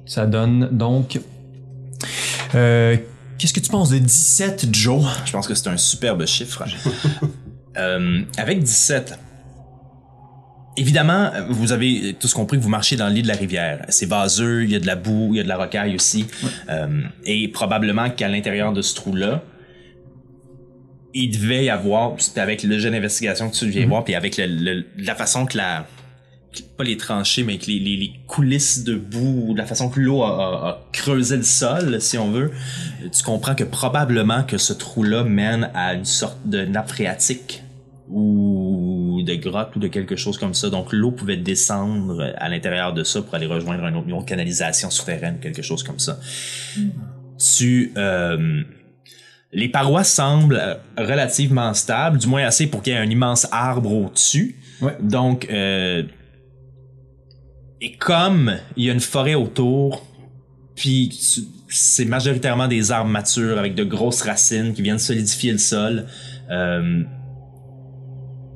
Ça donne donc. Euh, Qu'est-ce que tu penses de 17, Joe? Je pense que c'est un superbe chiffre. Euh, avec 17, évidemment, vous avez tous compris que vous marchez dans le lit de la rivière. C'est vaseux, il y a de la boue, il y a de la rocaille aussi. Euh, et probablement qu'à l'intérieur de ce trou-là, il devait y avoir, avec le jet d'investigation que tu viens voir, puis avec le- le- la façon que la... Pas les tranchées, mais que les, les- les coulisses de boue, la façon que l'eau a, a- a creusé le sol, si on veut, tu comprends que probablement que ce trou-là mène à une sorte de nappe phréatique ou de grotte ou de quelque chose comme ça. Donc l'eau pouvait descendre à l'intérieur de ça pour aller rejoindre une autre, une autre canalisation souterraine, quelque chose comme ça. Tu... euh, les parois semblent euh, relativement stables, du moins assez pour qu'il y ait un immense arbre au-dessus. Ouais. Donc, euh, et comme il y a une forêt autour, puis c'est majoritairement des arbres matures avec de grosses racines qui viennent solidifier le sol, euh,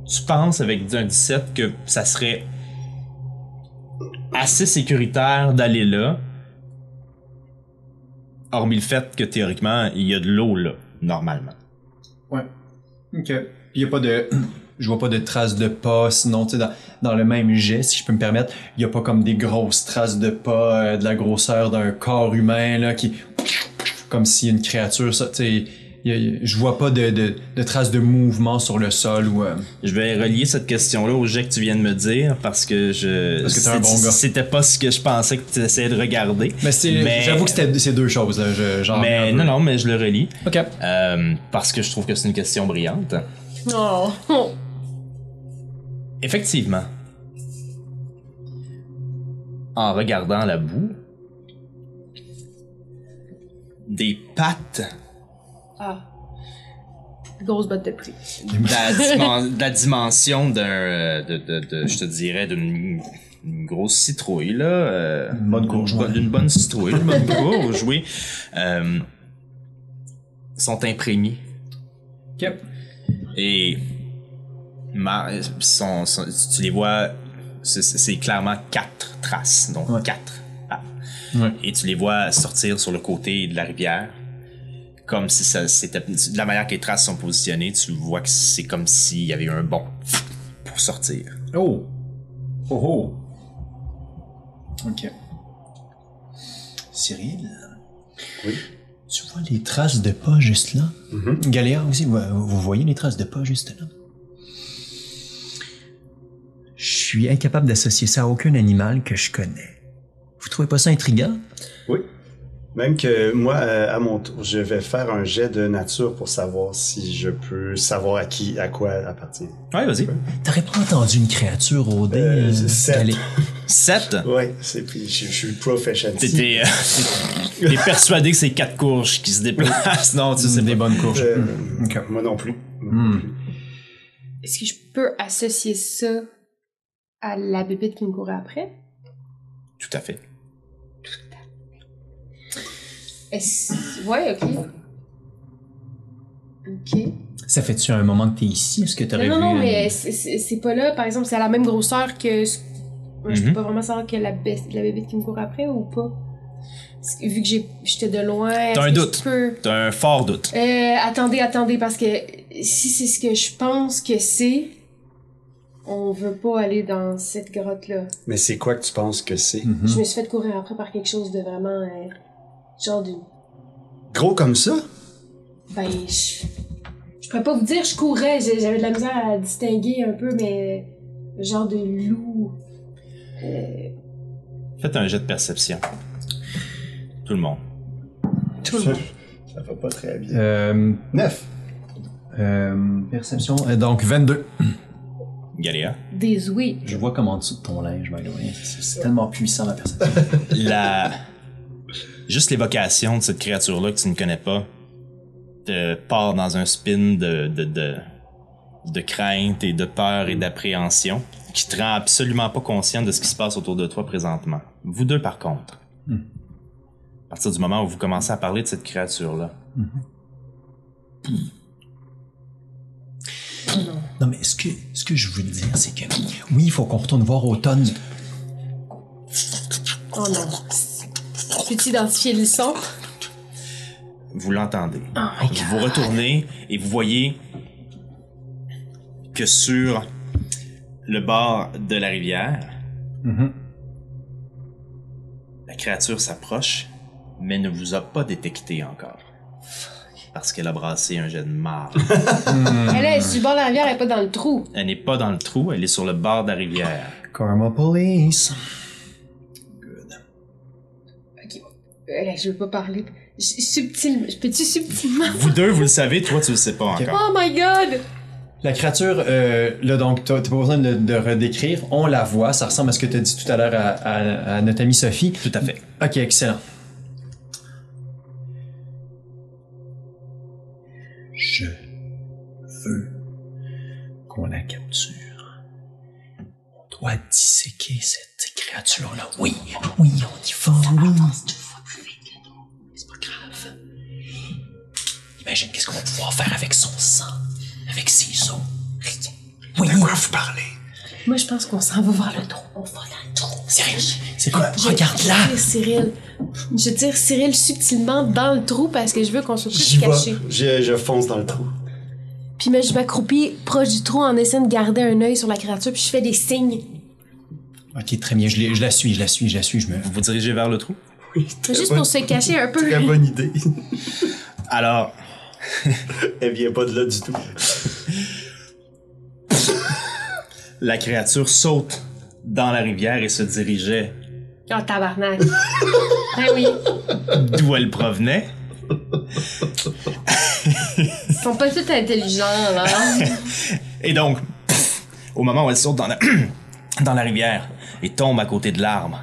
tu penses avec un 17 que ça serait assez sécuritaire d'aller là, hormis le fait que théoriquement il y a de l'eau là, normalement. Ouais. Ok. Il y a pas de. Je vois pas de traces de pas, sinon, tu sais, dans, dans le même jet, si je peux me permettre, il y a pas comme des grosses traces de pas, euh, de la grosseur d'un corps humain, là, qui. Comme si une créature, ça, tu sais. je vois pas de, de, de traces de mouvement sur le sol ou. euh, Je vais relier cette question-là au jet que tu viens de me dire parce que je Parce que t'es un bon c'était pas ce que je pensais que tu essayais de regarder. Mais c'est, Mais- j'avoue que c'était ces deux choses, là, je, genre. Mais non, non, mais je le relis Ok. euh, parce que je trouve que c'est une question brillante. Oh. Effectivement. En regardant la boue, des pattes Ah. Grosse botte de pluie. de la, dimen- de la dimension d'un, euh, de, de, de- je te dirais, d'une une grosse citrouille, là. euh, Une bonne courge, bonne- citrouille, une bonne courge, oui. Euh, sont imprégnés. Ok. Et sont, sont- tu les vois, c'est- clairement quatre traces, donc Ouais. quatre pattes. Ouais. Et tu les vois sortir sur le côté de la rivière, comme si ça c'était de la manière que les traces sont positionnées, tu vois que c'est comme s'il y avait eu un bond pour sortir. Oh! Oh oh! Ok. Cyril? Oui? Tu vois les traces de pas juste là? Galéa aussi, vous, vous voyez les traces de pas juste là? Je suis incapable d'associer ça à aucun animal que je connais. Vous trouvez pas ça intriguant? Oui. Même que moi, euh, à mon tour, je vais faire un jet de nature pour savoir si je peux savoir à qui, à quoi elle appartient. Ouais, vas-y. T'aurais pas entendu une créature au dé? Euh, euh, sept. Galé- 7. Ouais, c'est puis je, je suis professionnel. T'es euh, t'es persuadé que c'est quatre courges qui se déplacent. Non, tu sais C'est des pas. bonnes courges. Euh, Ok. Moi non plus. Hmm. Est-ce que je peux associer ça à la bébête qui me courait après? Tout à fait. Est-ce... Ouais, ok. Ok. Ça fait-tu un moment que t'es ici? Est-ce que t'aurais Non, vu... non, non, mais c'est- c'est c'est pas là. Par exemple, c'est à la même grosseur que. Je peux Mhm. pas vraiment savoir que la, bête- la bébête qui me court après ou pas. Vu que j'ai- j'étais de loin. est-ce un doute. peux- T'as un fort doute. Euh, attendez, attendez, parce que si c'est ce que je pense que c'est, on veut pas aller dans cette grotte-là. Mais c'est quoi que tu penses que c'est? mhm. Je me suis fait courir après par quelque chose de vraiment. euh, genre du. Gros comme ça? Ben, je. Je pourrais pas vous dire, je courais, j'ai- j'avais de la misère à distinguer un peu, mais. Genre de loup. Euh, Faites un jet de perception. Tout le monde. tout le monde. ça va pas très bien. Euh, Neuf. euh, perception. donc 22. Galéa. Des ouïes. Je vois comme en dessous de ton linge, way. C'est tellement puissant la perception. La. Juste l'évocation de cette créature-là que tu ne connais pas te part dans un spin de, de, de, de crainte et de peur et d'appréhension qui te rend absolument pas conscient de ce qui se passe autour de toi présentement. Vous deux, par contre. Hmm. À partir du moment où vous commencez à parler de cette créature-là, Non, mais ce que, ce que je veux dire, c'est que oui, il faut qu'on retourne voir Automne. Oh non. Peux-tu identifier le son? vous l'entendez. Oh my Vous vous retournez et vous voyez que sur le bord de la rivière, Mhm. la créature s'approche, mais ne vous a pas détecté encore. Parce qu'elle a brassé un jet de marre. Elle est sur le bord de la rivière, elle est pas dans le trou. elle n'est pas dans le trou, elle est sur le bord de la rivière. Karma Police. Ok. Euh, je veux pas parler. J- Subtil. Peux-tu subtilement? Vous deux, vous le savez, toi, tu le sais pas encore. Oh my god! La créature, euh, là, donc, t'as t'as pas besoin de, de redécrire. On la voit. Ça ressemble à ce que tu as dit tout à l'heure à, à- à notre amie Sophie. Tout à fait. Ok, excellent. Doit disséquer cette créature-là? Oui, oui, on y va, oui. C'est pas grave. Imagine qu'est-ce qu'on va pouvoir faire avec son sang, avec ses os. Oui. De quoi vous parlez? Moi, je pense qu'on s'en va voir le trou. On va dans le trou. Cyril, Cyril, regarde là. Je tire Cyril. Je tire Cyril subtilement dans le trou parce que je veux qu'on soit J'y plus vais. caché. Je, je fonce dans le trou. Puis moi, je m'accroupis proche du trou en essayant de garder un œil sur la créature, puis je fais des signes. Ok, très bien. Je, la suis, je la suis, je la suis. Je me. Vous vous dirigez vers le trou? Oui, Juste bonne- pour se cacher un peu. Très bonne idée. Alors, Elle vient pas de là du tout. la créature saute dans la rivière et se dirigeait Oh, tabarnak. ben oui. d'où elle provenait? Ils sont pas tous intelligents, là. Et donc, pff, au moment où elle saute dans la, dans la rivière et tombe à côté de l'arbre,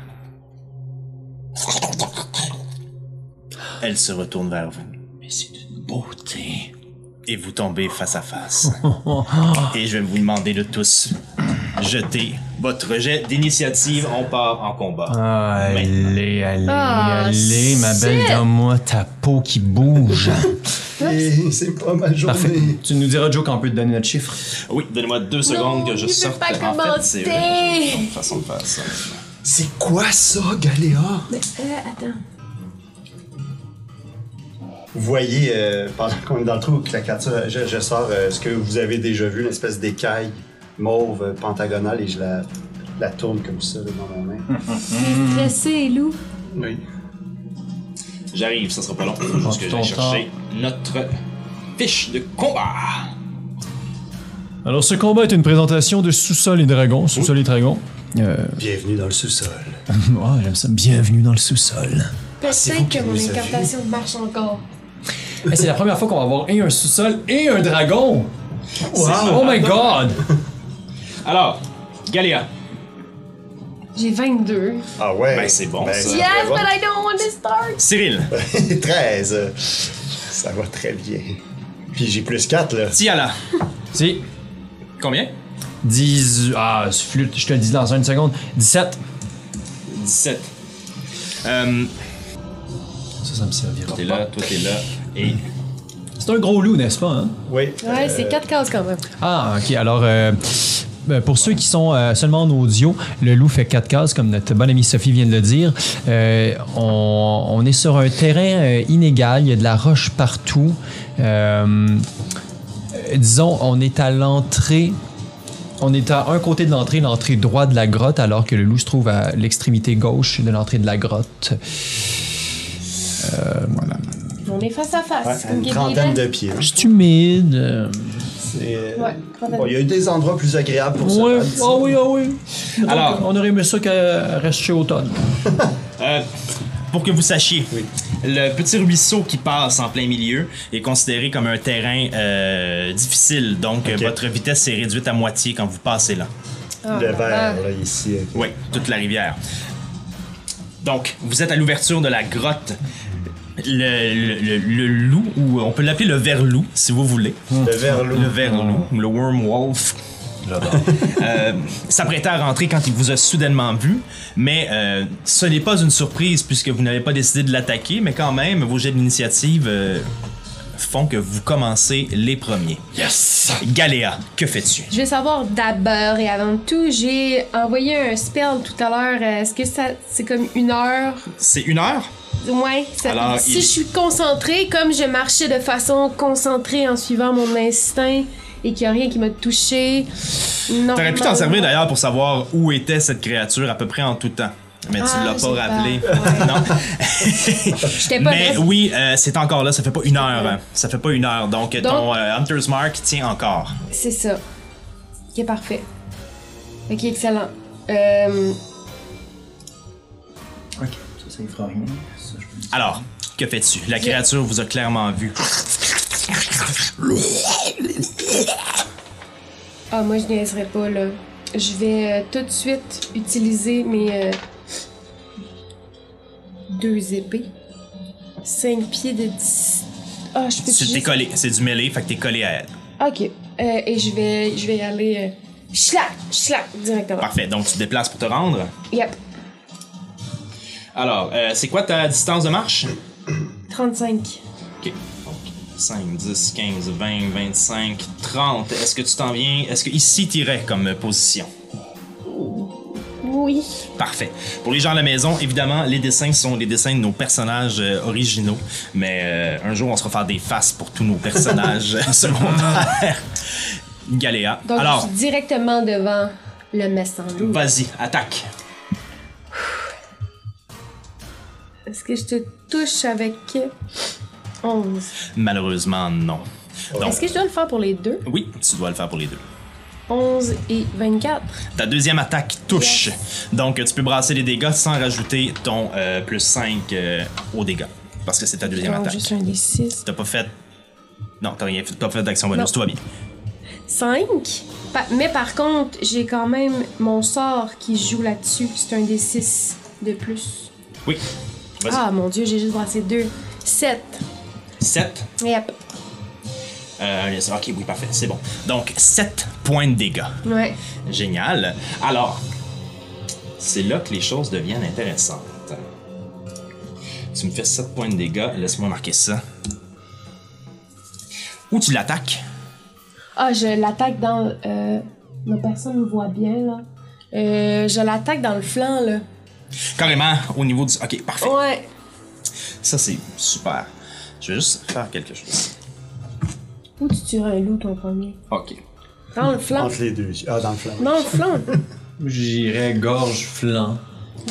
elle se retourne vers vous. Mais c'est une beauté. Et vous tombez face à face. Et je vais vous demander de tous jeter votre jet d'initiative. On part en combat. Allez, allez, Ah, allez, ma belle, donne-moi ta peau qui bouge. Et c'est pas ma journée. Parfait. Tu nous diras, Joe, quand on peut te donner notre chiffre. Oui, donnez-moi deux secondes que je sorte. pas en fait, commenter. c'est une façon de faire ça. C'est quoi ça, Galéa? Mais, euh, attends. Vous voyez, euh, pendant qu'on est dans le trou, que la créature, je, je sors euh, ce que vous avez déjà vu, une espèce d'écaille mauve pentagonale et je la, la tourne comme ça là, dans ma main. Stressé, loup. Oui. J'arrive, ça sera pas long. Parce que je ton vais chercher notre fiche de combat. Alors, ce combat est une présentation de Sous-sol et Dragon. Sous-sol et Dragon. Euh, Bienvenue dans le sous-sol. oh, j'aime ça. Bienvenue dans le sous-sol. Peut-être que mon incantation marche encore. Eh, c'est la première fois qu'on va avoir et un sous-sol et un dragon. Oh my god! Alors, Galéa. J'ai 22. Ah ouais. Ben, c'est bon, ça. ça Yes, but I don't want to start. Cyril. 13. euh, Ça va très bien. Puis j'ai plus 4 là. Tiala. C'est Combien? 10. Ah, flûte, je te le dis dans une seconde. 17. 17. Euh, Ça, ça me servira. t'es là, toi t'es là. Et C'est un gros loup, n'est-ce pas? Hein? Oui. Ouais, euh, c'est 4 cases quand même. Ah, ok. Alors, euh, ben, pour ceux qui sont euh, seulement en audio, le loup fait quatre cases, comme notre bonne amie Sophie vient de le dire. Euh, on, on est sur un terrain euh, inégal, il y a de la roche partout. Euh, euh, disons, on est à l'entrée. On est à un côté de l'entrée, l'entrée droite de la grotte, alors que le loup se trouve à l'extrémité gauche de l'entrée de la grotte. On est face à face. Ouais, comme une trentaine de pieds. C'est humide. C'est, Ouais, trentaine. bon, il y a eu des endroits plus agréables pour ça. Ouais, ah oui, ah oui. Donc, Alors- on aurait aimé ça qu'elle reste chez Automne. Euh, pour que vous sachiez, Oui. le petit ruisseau qui passe en plein milieu est considéré comme un terrain euh, difficile. Donc, votre vitesse est réduite à moitié quand vous passez là. Ah, Le verre, là. ici. Oui, toute la rivière. Donc, vous êtes à l'ouverture de la grotte. Le, le- le- loup, ou on peut l'appeler le ver-loup, si vous voulez. Le verre loup. Le ver-loup, ou le worm wolf. Euh, s'apprêtait à rentrer quand il vous a soudainement vu, mais euh, ce n'est pas une surprise puisque vous n'avez pas décidé de l'attaquer, mais quand même, vos jets d'initiative euh, font que vous commencez les premiers. Yes! Galéa, que fais-tu? Je vais savoir d'abord et avant tout, j'ai envoyé un spell tout à l'heure. Est-ce que ça, c'est comme une heure? C'est une heure? Ouais. ça- Alors, si il- je suis concentrée, comme je marchais de façon concentrée en suivant mon instinct et qu'il n'y a rien qui m'a touché. T'aurais pu t'en servir d'ailleurs pour savoir où était cette créature à peu près en tout temps. Mais tu Ah, l'as pas rappelé. pas- ouais. non. Pas Mais oui, euh, c'est encore là, ça fait pas une heure. hein. Ça fait pas une heure. Donc, ton euh, Hunter's Mark tient encore. C'est ça. Ok, parfait. Ok, excellent. Euh, Ok, ça, ça y fera rien. Alors, que fais-tu? La créature vous a clairement vu. Ah, moi, je niaiserais pas, là. Je vais euh, tout de suite utiliser mes euh, deux épées. Cinq pieds de 10. Ah, je peux Tu t'es juste... collé. C'est du mêlé, fait que t'es collé à elle. Ok. Euh, et je vais, je vais y aller... Euh... Schlac! Schlac! Directement. Parfait. Donc, tu te déplaces pour te rendre? Yep. Alors, euh, c'est quoi ta distance de marche? 35. Ok. Donc, 5, 10, 15, 20, 25, 30. Est-ce que tu t'en viens? Est-ce que ici t'irais comme position? Oui. Parfait. Pour les gens à la maison, évidemment, les dessins sont les dessins de nos personnages euh, originaux. Mais euh, un jour, on se fera faire des faces pour tous nos personnages secondaires. Galéa. Donc, Alors, je suis directement devant le loup. vas-y, attaque. Est-ce que je te touche avec 11? Malheureusement, non. Est-ce que je dois le faire pour les deux? oui, tu dois le faire pour les deux. 11 et 24. Ta deuxième attaque touche. Donc, tu peux brasser les dégâts sans rajouter ton euh, plus 5 euh, aux dégâts. Parce que c'est ta deuxième Donc, attaque. juste un des 6. T'as pas fait. Non, t'as rien fait. T'as pas fait d'action bonus. Non. Tout va bien. 5. mais par contre, j'ai quand même mon sort qui joue là-dessus. C'est un des 6 de plus. Oui. Ah mon dieu, j'ai juste brassé 2. 7. 7. Yep. Euh, ok, oui, parfait. C'est bon. Donc, 7 points de dégâts. Ouais. Génial. Alors, c'est là que les choses deviennent intéressantes. Tu me fais 7 points de dégâts. Laisse-moi marquer ça. Où tu l'attaques? Ah, je l'attaque dans. Euh, la personne me voit bien là. Euh, je l'attaque dans le flanc là. Carrément au niveau du. Ok, parfait. Ouais. Ça, c'est super. Je vais juste faire quelque chose. Où tu tuerais un loup ton premier? Ok. Dans le flanc. Entre les deux. Ah, dans le flanc. Dans le flanc. J'irais gorge flanc.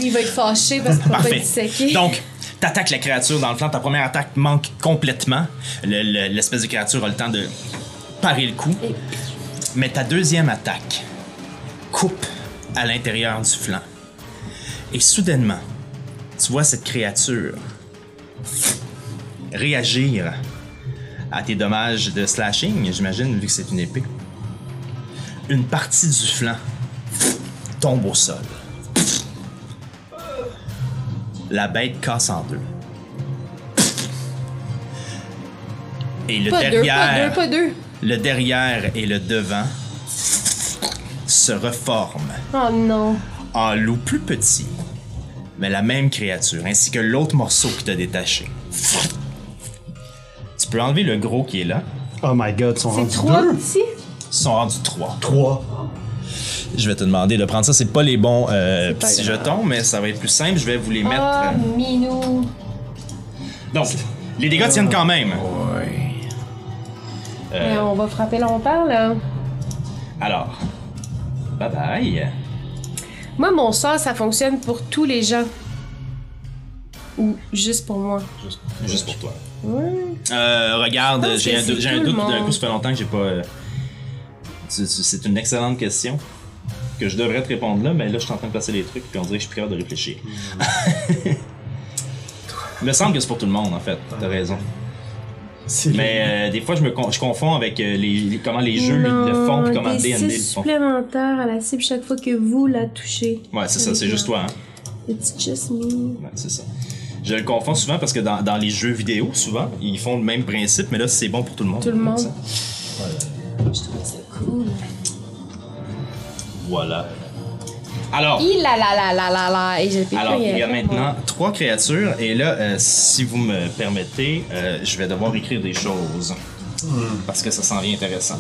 Il va être fâché parce qu'il va pas être disséqué. Donc, t'attaques la créature dans le flanc. Ta première attaque manque complètement. Le- le- L'espèce de créature a le temps de parer le coup. Et- Mais ta deuxième attaque coupe à l'intérieur du flanc. Et soudainement, tu vois cette créature réagir à tes dommages de slashing, j'imagine, vu que c'est une épée. Une partie du flanc tombe au sol. La bête casse en deux. Et le Pas deux, pas derrière, deux, pas deux. le derrière et le devant se reforment Oh non. En loup plus petit, mais la même créature, ainsi que l'autre morceau qui t'a détaché. Tu peux enlever le gros qui est là. Oh my god, ils sont C'est rendus trois deux. petits? Ils sont rendus trois. Trois. Je vais te demander de prendre ça. C'est pas les bons euh, C'est pas petits grave. jetons, mais ça va être plus simple. Je vais vous les mettre. Ah, euh, minou. Donc, les dégâts tiennent quand même. Ouais. Euh, on va frapper longtemps, là. Alors, bye bye. Moi, mon sort, ça fonctionne pour tous les gens. Ou juste pour moi. Juste, juste pour toi. Ouais. Euh, regarde, j'ai un, doute- j'ai un tout le doute. D'un coup, ça fait longtemps que j'ai pas. euh, c'est- une excellente question. Que je devrais te répondre là, mais là, je suis en train de passer les trucs, puis on dirait que je suis plus capable de réfléchir. Il me semble que c'est pour tout le monde, en fait. T'as raison. Mais euh, des fois, je me con- je confonds avec euh, les, les- comment les jeux Non, le font, puis comment des D&D le six font. supplémentaires à la cible chaque fois que vous la touchez. Ouais, c'est ça, c'est juste toi, hein. It's just me. Ouais, c'est ça. Je le confonds souvent parce que dans, dans les jeux vidéo, souvent, ils font le même principe, mais là, c'est bon pour tout le monde. Tout le monde. Ça. Je trouve ça cool. Voilà. Alors, Il la la la la la la. Et je peux alors il y a maintenant moi. trois créatures, et là, euh, si vous me permettez, euh, je vais devoir écrire des choses. Parce que ça s'en vient intéressant.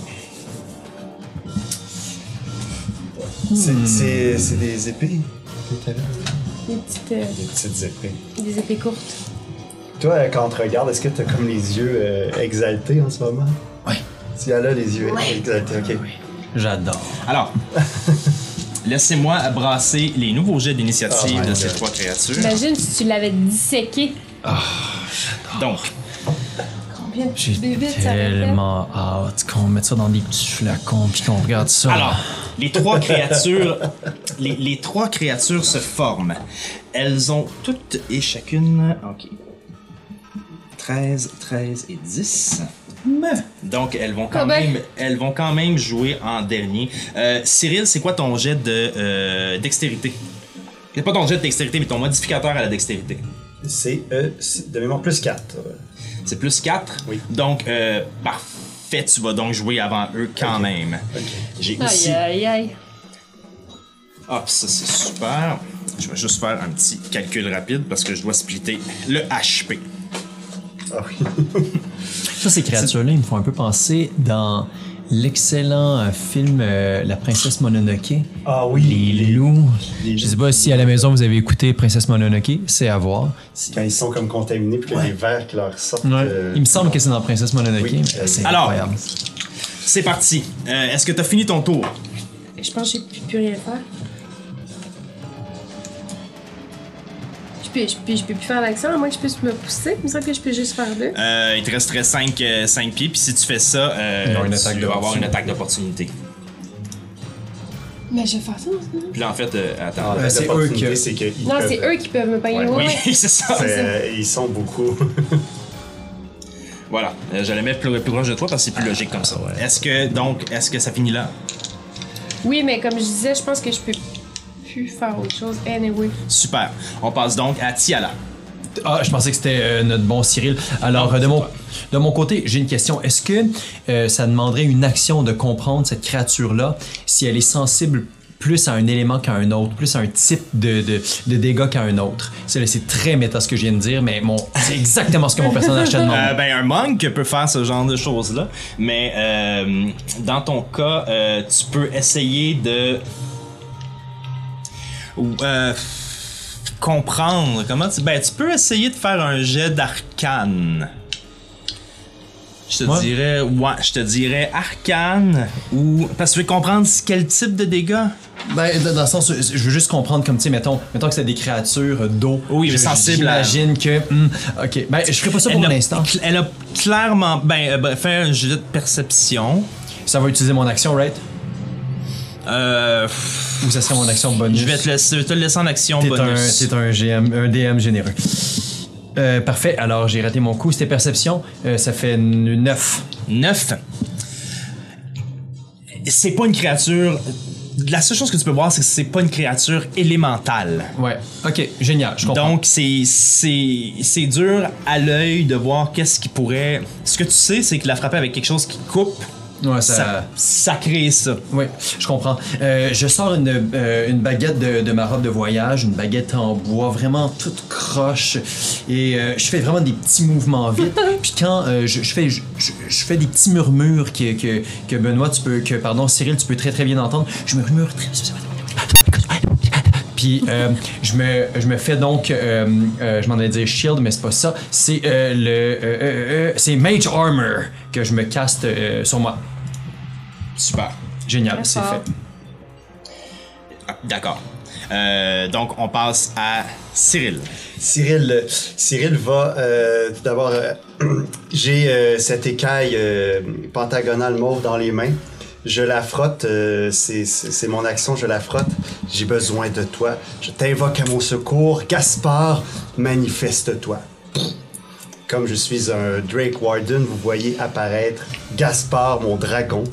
c'est- c'est c'est des épées que t'avais. Des petites. euh, Des petites épées. des épées courtes. Toi, quand on te regarde, est-ce que t'as comme les yeux euh, exaltés en ce moment? Ouais. Tu as là les yeux Ouais. exaltés, ok. J'adore. Alors, laissez-moi brasser les nouveaux jets d'initiative Oh de ces trois créatures. Imagine si tu l'avais disséqué. Donc, Combien de J'ai tellement hâte qu'on mette ça dans des petits flacons puis qu'on regarde ça. Alors, les trois créatures, les, les trois créatures se forment. Elles ont toutes et chacune, ok, 13, 13 et 10. Donc elles vont quand Ah ben. même, elles vont quand même jouer en dernier. Euh, Cyril, c'est quoi ton jet de euh, dextérité? C'est pas ton jet de dextérité, mais ton modificateur à la dextérité. C'est euh, de mémoire plus 4. C'est plus 4. Oui. Donc euh, parfait, tu vas donc jouer avant eux quand même. Ok. J'ai aussi Aïe aïe aïe. Hop, ça c'est super. Je vais juste faire un petit calcul rapide parce que je dois splitter le HP. Ah oui. Ça, ces créatures-là, ils me font un peu penser dans l'excellent euh, film euh, La princesse Mononoke. Ah oui. Les loups. les Je loups. sais pas si à la maison vous avez écouté Princesse Mononoke, c'est à voir. Quand ils sont comme contaminés, puis qu'il y a des verres qui leur sortent. euh, Il me semble que c'est dans Princesse Mononoke, Oui. c'est Alors. incroyable. C'est parti. Euh, Est-ce que t'as fini ton tour? Je pense que je peux plus rien faire. Je peux, je, peux, je peux plus faire l'accent, à moins que je puisse me pousser. Il me semble que je peux juste faire deux. Euh, il te resterait 5 pieds, puis si tu fais ça, euh, ont une tu vas avoir une attaque d'opportunité. Mais je vais faire ça dans ce cas-là. Puis là, en fait, euh, attends. Ah, c'est l'opportunité, eux que- c'est qu'ils Non, peuvent- c'est eux qui peuvent me payer. Ouais, oui, c'est ça. c'est, euh, ils sont beaucoup. Voilà. Euh, J'allais mettre plus, plus proche de toi parce que c'est plus logique comme ça. Est-ce que, donc, est-ce que ça finit là? Oui, mais comme je disais, je pense que je peux faire autre chose. Anyway. Super. On passe donc à Tiala. Ah, je pensais que c'était euh, notre bon Cyril. Alors, Non, euh, de, mon, de mon côté, j'ai une question. Est-ce que euh, ça demanderait une action de comprendre cette créature-là si elle est sensible plus à un élément qu'à un autre, plus à un type de, de, de dégâts qu'à un autre? C'est c'est très méta ce que je viens de dire, mais mon, c'est exactement ce que mon personnage te demande. Euh, ben, un monk peut faire ce genre de choses-là, mais euh, dans ton cas, euh, tu peux essayer de euh, comprendre comment tu. Ben, tu peux essayer de faire un jet d'arcane. Je te Ouais. dirais, ouais, je te dirais arcane ou. Parce que tu veux comprendre quel type de dégâts? Ben, dans le sens, je veux juste comprendre comme, tu sais, mettons, mettons que c'est des créatures d'eau. Oui, Je- sensibles à- J'imagine que... hmm, ok, ben, je ferai pas ça pour l'instant. elle a clairement. Ben, euh, ben, fait un jet de perception. Ça va utiliser mon action, right? Euh. Ou ça serait mon action bonus? Je vais te laisser, te le laisser en action T'es bonus. t'es un, GM, un DM généreux. Euh, parfait, alors j'ai raté mon coup. C'était perception, euh, ça fait 9. 9. C'est pas une créature. La seule chose que tu peux voir, c'est que c'est pas une créature élémentale. Ouais, ok, génial, je comprends. Donc, c'est, c'est, c'est dur à l'œil de voir qu'est-ce qui pourrait. Ce que tu sais, c'est que la frapper avec quelque chose qui coupe, ouais, ça... ça, ça crée ça. Oui, je comprends. Euh, je sors une, euh, une baguette de, de ma robe de voyage, une baguette en bois, vraiment toute croche. Et euh, je fais vraiment des petits mouvements vite. Puis quand je, je fais, je fais des petits murmures que, que, que Benoît, tu peux, que pardon, Cyril, tu peux très très bien entendre. Je murmure très puis euh, je, me, je me fais donc, euh, euh, je m'en allais dire shield, mais c'est pas ça. C'est euh, le, euh, euh, euh, c'est mage armor que je me caste euh, sur moi. Super. Génial, c'est fait. Ah, D'accord. Euh, donc, on passe à Cyril. Cyril, Cyril va euh, tout d'abord. euh, J'ai euh, cette écaille euh, pentagonale mauve dans les mains. Je la frotte, euh, c'est- mon action, je la frotte. J'ai besoin de toi. Je t'invoque à mon secours. Gaspard, manifeste-toi. Comme je suis un Drake Warden, vous voyez apparaître Gaspard, mon dragon.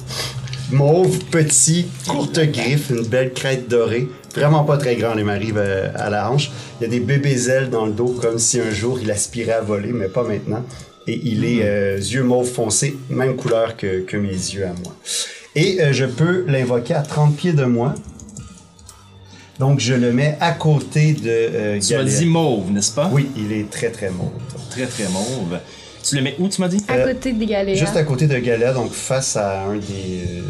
Mauve, petit, courte griffe, une belle crête dorée. Vraiment pas très grand, il m'arrive euh, à la hanche. Il y a des bébés ailes dans le dos, comme si un jour il aspirait à voler, mais pas maintenant. Et il est euh, yeux mauve foncé, même couleur que mes yeux à moi. Et euh, je peux l'invoquer à 30 pieds de moi. Donc je le mets à côté de euh, Tu m'as dit mauve, n'est-ce pas? Oui, il est très très mauve. Très, très mauve. Tu le mets où, tu m'as dit? À Euh, côté des galéas. Juste à côté de Galéa, donc face à un des euh,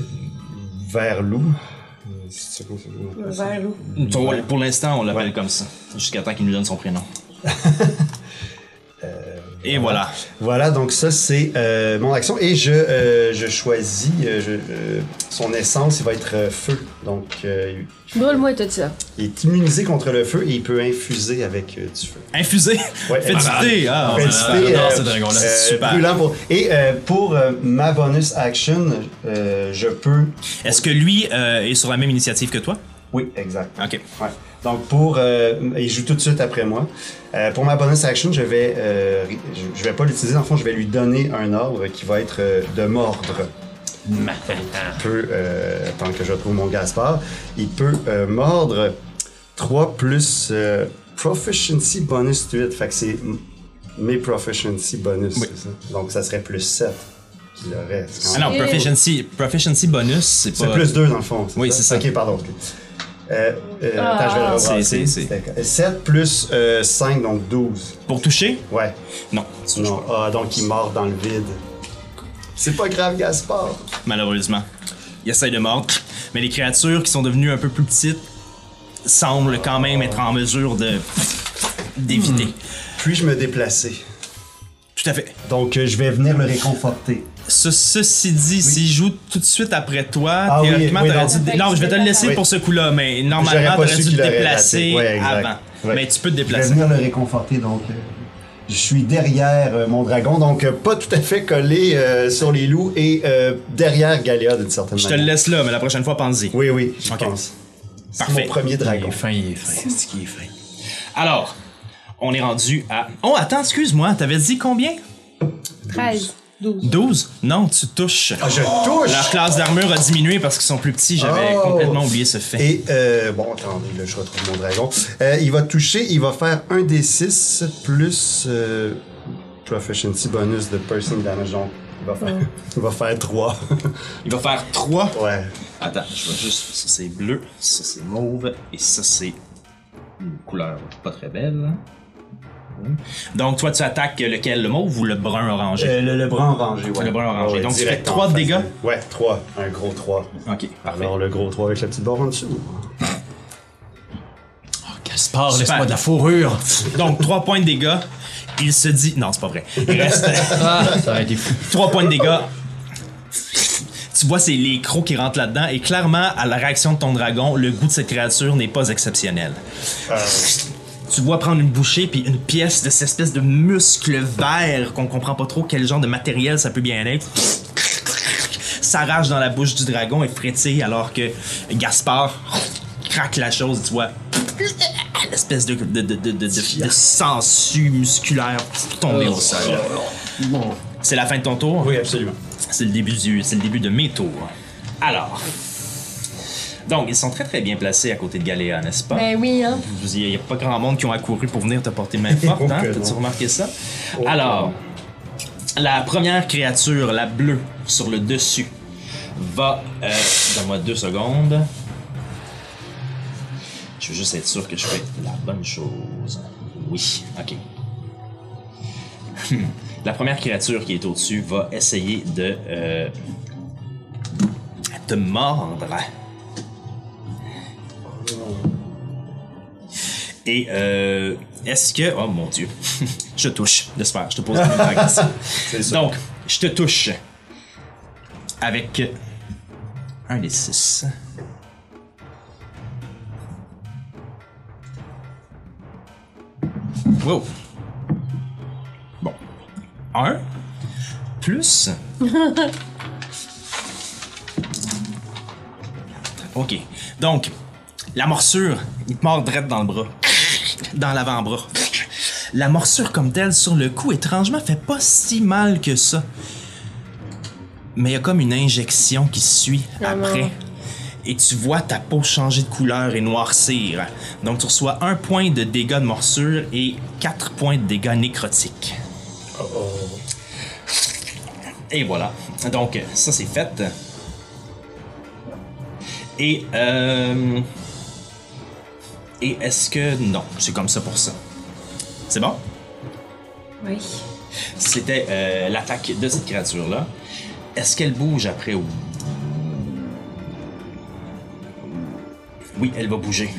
vers loups. Euh, c'est ça qu'on s'appelle? Vers loup. Pour, pour l'instant, on l'appelle Ouais. comme ça. Jusqu'à temps qu'il nous donne son prénom. Et voilà. Voilà, donc ça c'est euh, mon action et je, euh, je choisis euh, je- euh, son essence, il va être euh, feu. Donc euh, Brûle-moi tout ça. il est immunisé contre le feu et il peut infuser avec euh, du feu. Infusé. Ouais, Fais du thé. Ah, Fait ouais. du ah, thé, j'adore ce dragon-là. euh, Super. brûlant pour- Et euh, pour euh, ma bonus action, euh, je peux. Est-ce que lui euh, est sur la même initiative que toi? Oui, exact. Ok. Ouais. Donc pour, euh, il joue tout de suite après moi. Euh, pour ma bonus action, je vais, euh, je, je vais pas l'utiliser. En fond, je vais lui donner un ordre qui va être euh, de mordre. Il peut, euh, tant que je trouve mon Gaspard, il peut euh, mordre 3 plus euh, proficiency bonus 8. Fait que c'est mes proficiency bonus. Oui. c'est ça? Donc ça serait plus 7 qu'il aurait. C'est Ah non, proficiency, proficiency bonus, c'est c'est pas. plus 2 dans le fond. Oui, c'est ça. Ok, pardon. Euh, euh, Ah. attends, je vais le revoir. C'est- c'est- c'est- 7 plus euh, 5, donc 12. Pour toucher? Ouais. Non. tu Non. Ah, donc il mord dans le vide. C'est pas grave, Gaspard. Malheureusement. Il essaye de mordre. Mais les créatures qui sont devenues un peu plus petites semblent quand même être en mesure de d'éviter. Puis-je me déplacer? Tout à fait. Donc euh, je vais venir le réconforter. Ce- ceci dit, s'il joue tout de suite après toi, Ah oui, théoriquement, oui, t'aurais non. dû. Non, je vais te le laisser Oui. pour ce coup-là, mais normalement, t'aurais dû te déplacer avant. Ouais. Mais tu peux te Je vais déplacer. venir le réconforter, donc euh, je suis derrière euh, mon dragon, donc euh, pas tout à fait collé euh, sur les loups et euh, derrière Galéa d'une certaine Je te manière. le laisse là, mais la prochaine fois, pense-y. Oui, oui, je Ok. pense. C'est Parfait. mon premier Il dragon. est fin, il est fin. C'est qu'il est fin. Alors, on est rendu à. Oh, attends, excuse-moi, t'avais dit combien? 13. 12. 12 Non, tu touches. Ah, je touche! Leur classe d'armure a diminué parce qu'ils sont plus petits. J'avais Oh. complètement oublié ce fait. Et, euh, bon, attendez, là, je retrouve mon dragon. Euh, il va toucher, il va faire un des 6 plus euh, proficiency bonus de person damage. Donc, il va faire, il va faire 3. Il va faire 3. ouais. Attends, je vais juste. Ça c'est bleu, ça c'est mauve, et ça c'est une couleur pas très belle. Donc toi tu attaques lequel, le mauve ou le brun orangé? Euh, le, le brun orangé, ouais. Le brun orangé. Ouais, Donc, tu fais trois en de face dégâts? Ouais, 3. Un gros 3. Ok, parfait. Alors, le gros 3 avec la petite barre en dessous. Gaspard, Super. laisse-moi de la fourrure. Donc 3 points de dégâts. Il se dit. Non, c'est pas vrai. Il reste Ah, ça aurait été fou. 3 points de dégâts. Tu vois, c'est les crocs qui rentrent là-dedans, et clairement, à la réaction de ton dragon, le goût de cette créature n'est pas exceptionnel. Tu vois prendre une bouchée, puis une pièce de cette espèce de muscle vert qu'on comprend pas trop quel genre de matériel ça peut bien être. S'arrache dans la bouche du dragon et frétille alors que Gaspard craque la chose, tu vois. L'espèce de, de, de, de, de, musculaire tomber au sol. C'est la fin de ton tour? Oui, absolument. C'est le début du, c'est le début de mes tours. Alors. Donc, ils sont très très bien placés à côté de Galéa, n'est-ce pas? Ben oui, hein. Il n'y a pas grand monde qui ont accouru pour venir te porter main forte, hein? T'as-tu remarqué ça? Alors, la première créature, la bleue, sur le dessus, va. Euh, Donne-moi deux secondes. Je veux juste être sûr que je fais la bonne chose. Oui, ok. Hmm. La première créature qui est au-dessus va essayer de euh, te mordre. Et euh, est-ce que... Oh mon dieu. je touche. J'espère. Je te pose la même question. Donc, je te touche. Avec un des six. Wow. Bon. Un. Plus. ok. Donc, la morsure, il te mord direct dans le bras. Dans l'avant-bras. La morsure comme telle sur le cou, étrangement, fait pas si mal que ça. Mais il y a comme une injection qui suit Ah après. Et tu vois ta peau changer de couleur et noircir. Donc tu reçois un point de dégâts de morsure et quatre points de dégâts nécrotiques. Et voilà. Donc ça c'est fait. Et euh... Et est-ce que... Non, c'est comme ça pour ça. C'est bon? Oui. C'était euh, l'attaque de cette créature-là. Est-ce qu'elle bouge après ou... Oui, elle va bouger.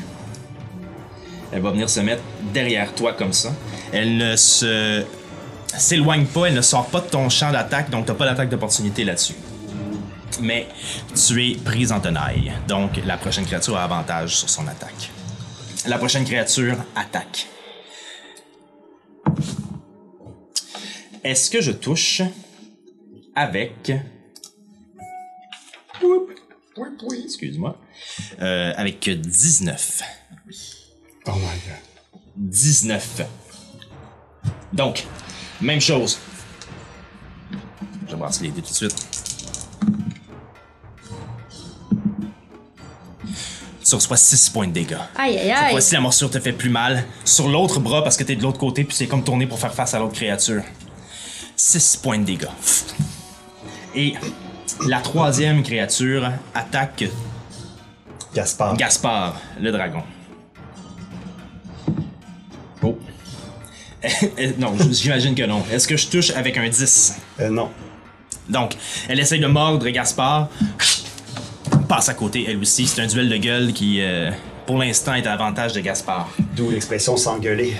Elle va venir se mettre derrière toi comme ça. Elle ne se s'éloigne pas, elle ne sort pas de ton champ d'attaque, donc t'as pas d'attaque d'opportunité là-dessus. Mais tu es prise en tenaille, donc la prochaine créature a avantage sur son attaque. La prochaine créature attaque. Est-ce que je touche avec. Excuse-moi. Euh, avec 19. Oh my god. 19. Donc, même chose. Je vais brasser les dés tout de suite. Tu reçois 6 points de dégâts. Aïe, aïe, Cette aïe. fois-ci, la morsure te fait plus mal. Sur l'autre bras, parce que t'es de l'autre côté, puis c'est comme tourner pour faire face à l'autre créature. 6 points de dégâts. Et la troisième créature attaque Gaspard. Gaspard, le dragon. Oh. non, j'imagine que non. Est-ce que je touche avec un 10? Euh, non. Donc, elle essaye de mordre Gaspard. Passe à côté, elle aussi. C'est un duel de gueule qui, euh, pour l'instant, est à l'avantage de Gaspard. D'où l'expression s'engueuler.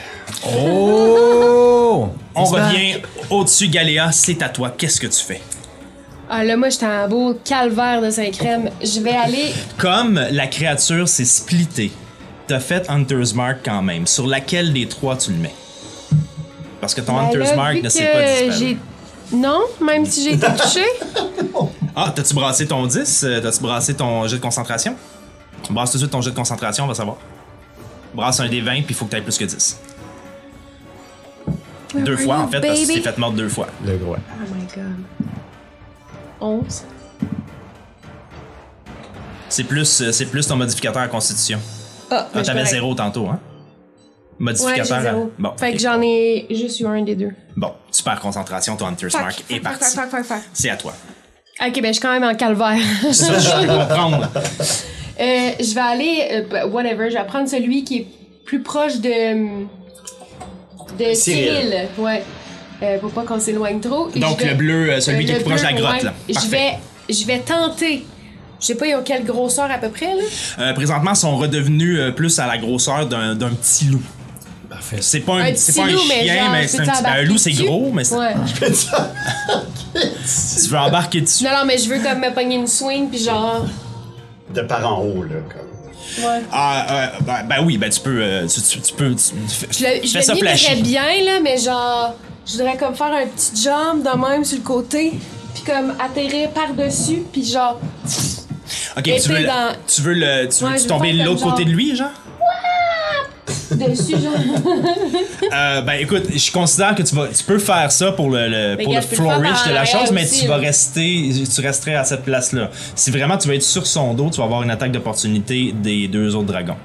Oh! On revient au-dessus, Galéa. C'est à toi. Qu'est-ce que tu fais? Ah là, moi, j'étais un beau calvaire de Saint-Crème. Je vais aller. Comme la créature s'est splittée, t'as fait Hunter's Mark quand même. Sur laquelle des trois tu le mets? Parce que ton Ben Hunter's là, Mark ne s'est pas disparu. Non, même si j'ai été touchée. Ah, t'as-tu brassé ton 10? Euh, T'as-tu brassé ton jet de concentration? Brasse tout de suite ton jet de concentration, on va savoir. Brasse un des 20, puis il faut que t'aies plus que 10. deux fois, you, en fait, parce que tu t'es fait mordre deux fois. Le gros. Oh my god. 11. C'est plus, euh, c'est plus ton modificateur à constitution. Ah, Ah, t'avais zéro tantôt, hein? Ouais, j'ai Modificateur. à- zéro. Bon, Fait que j'en ai juste eu un des deux. bon, tu perds concentration, ton Hunter's Mark fuck, parti. fuck, fuck, fuck. C'est à toi. Ok, ben je suis quand même en calvaire. Ça, je peux comprendre. Euh, je vais aller, euh, whatever, je vais prendre celui qui est plus proche de. de Cyril. Cyril. Ouais. Euh, pour pas qu'on s'éloigne trop. Et Donc, je vais- le bleu, euh, celui Euh, qui est le plus proche de la bleu, grotte, ouais. là. Je Parfait. vais, je vais tenter. Je sais pas, ils ont quelle grosseur à peu près, là? Euh, présentement, ils sont redevenus euh, plus à la grosseur d'un d'un petit loup. Parfait. C'est pas un, Un c'est petit pas un loup, mais chien, genre, mais c'est un petit. ben, un loup, c'est dessus? gros, mais c'est- Ouais. tu veux embarquer dessus. Non, non, mais je veux comme me pogner une swing, puis genre. De par en haut, là, comme. Ouais. Ah, euh, ben, ben oui, ben tu peux. euh, tu, tu- tu peux. Tu, Je le, je fais ça bien, là, mais genre. Je voudrais comme faire un petit jump de même sur le côté, puis comme atterrir par-dessus, puis genre. Ok, tu veux, le- dans- tu veux, le, tu veux Ouais, je veux tomber de l'autre côté de lui, genre? Dessus, genre. Euh, ben écoute, je considère que tu vas, tu peux faire ça pour le, le- pour gars, le flourish de la chose, mais aussi, tu vas rester, tu resterais à cette place-là. Si vraiment tu vas être sur son dos, tu vas avoir une attaque d'opportunité des deux autres dragons.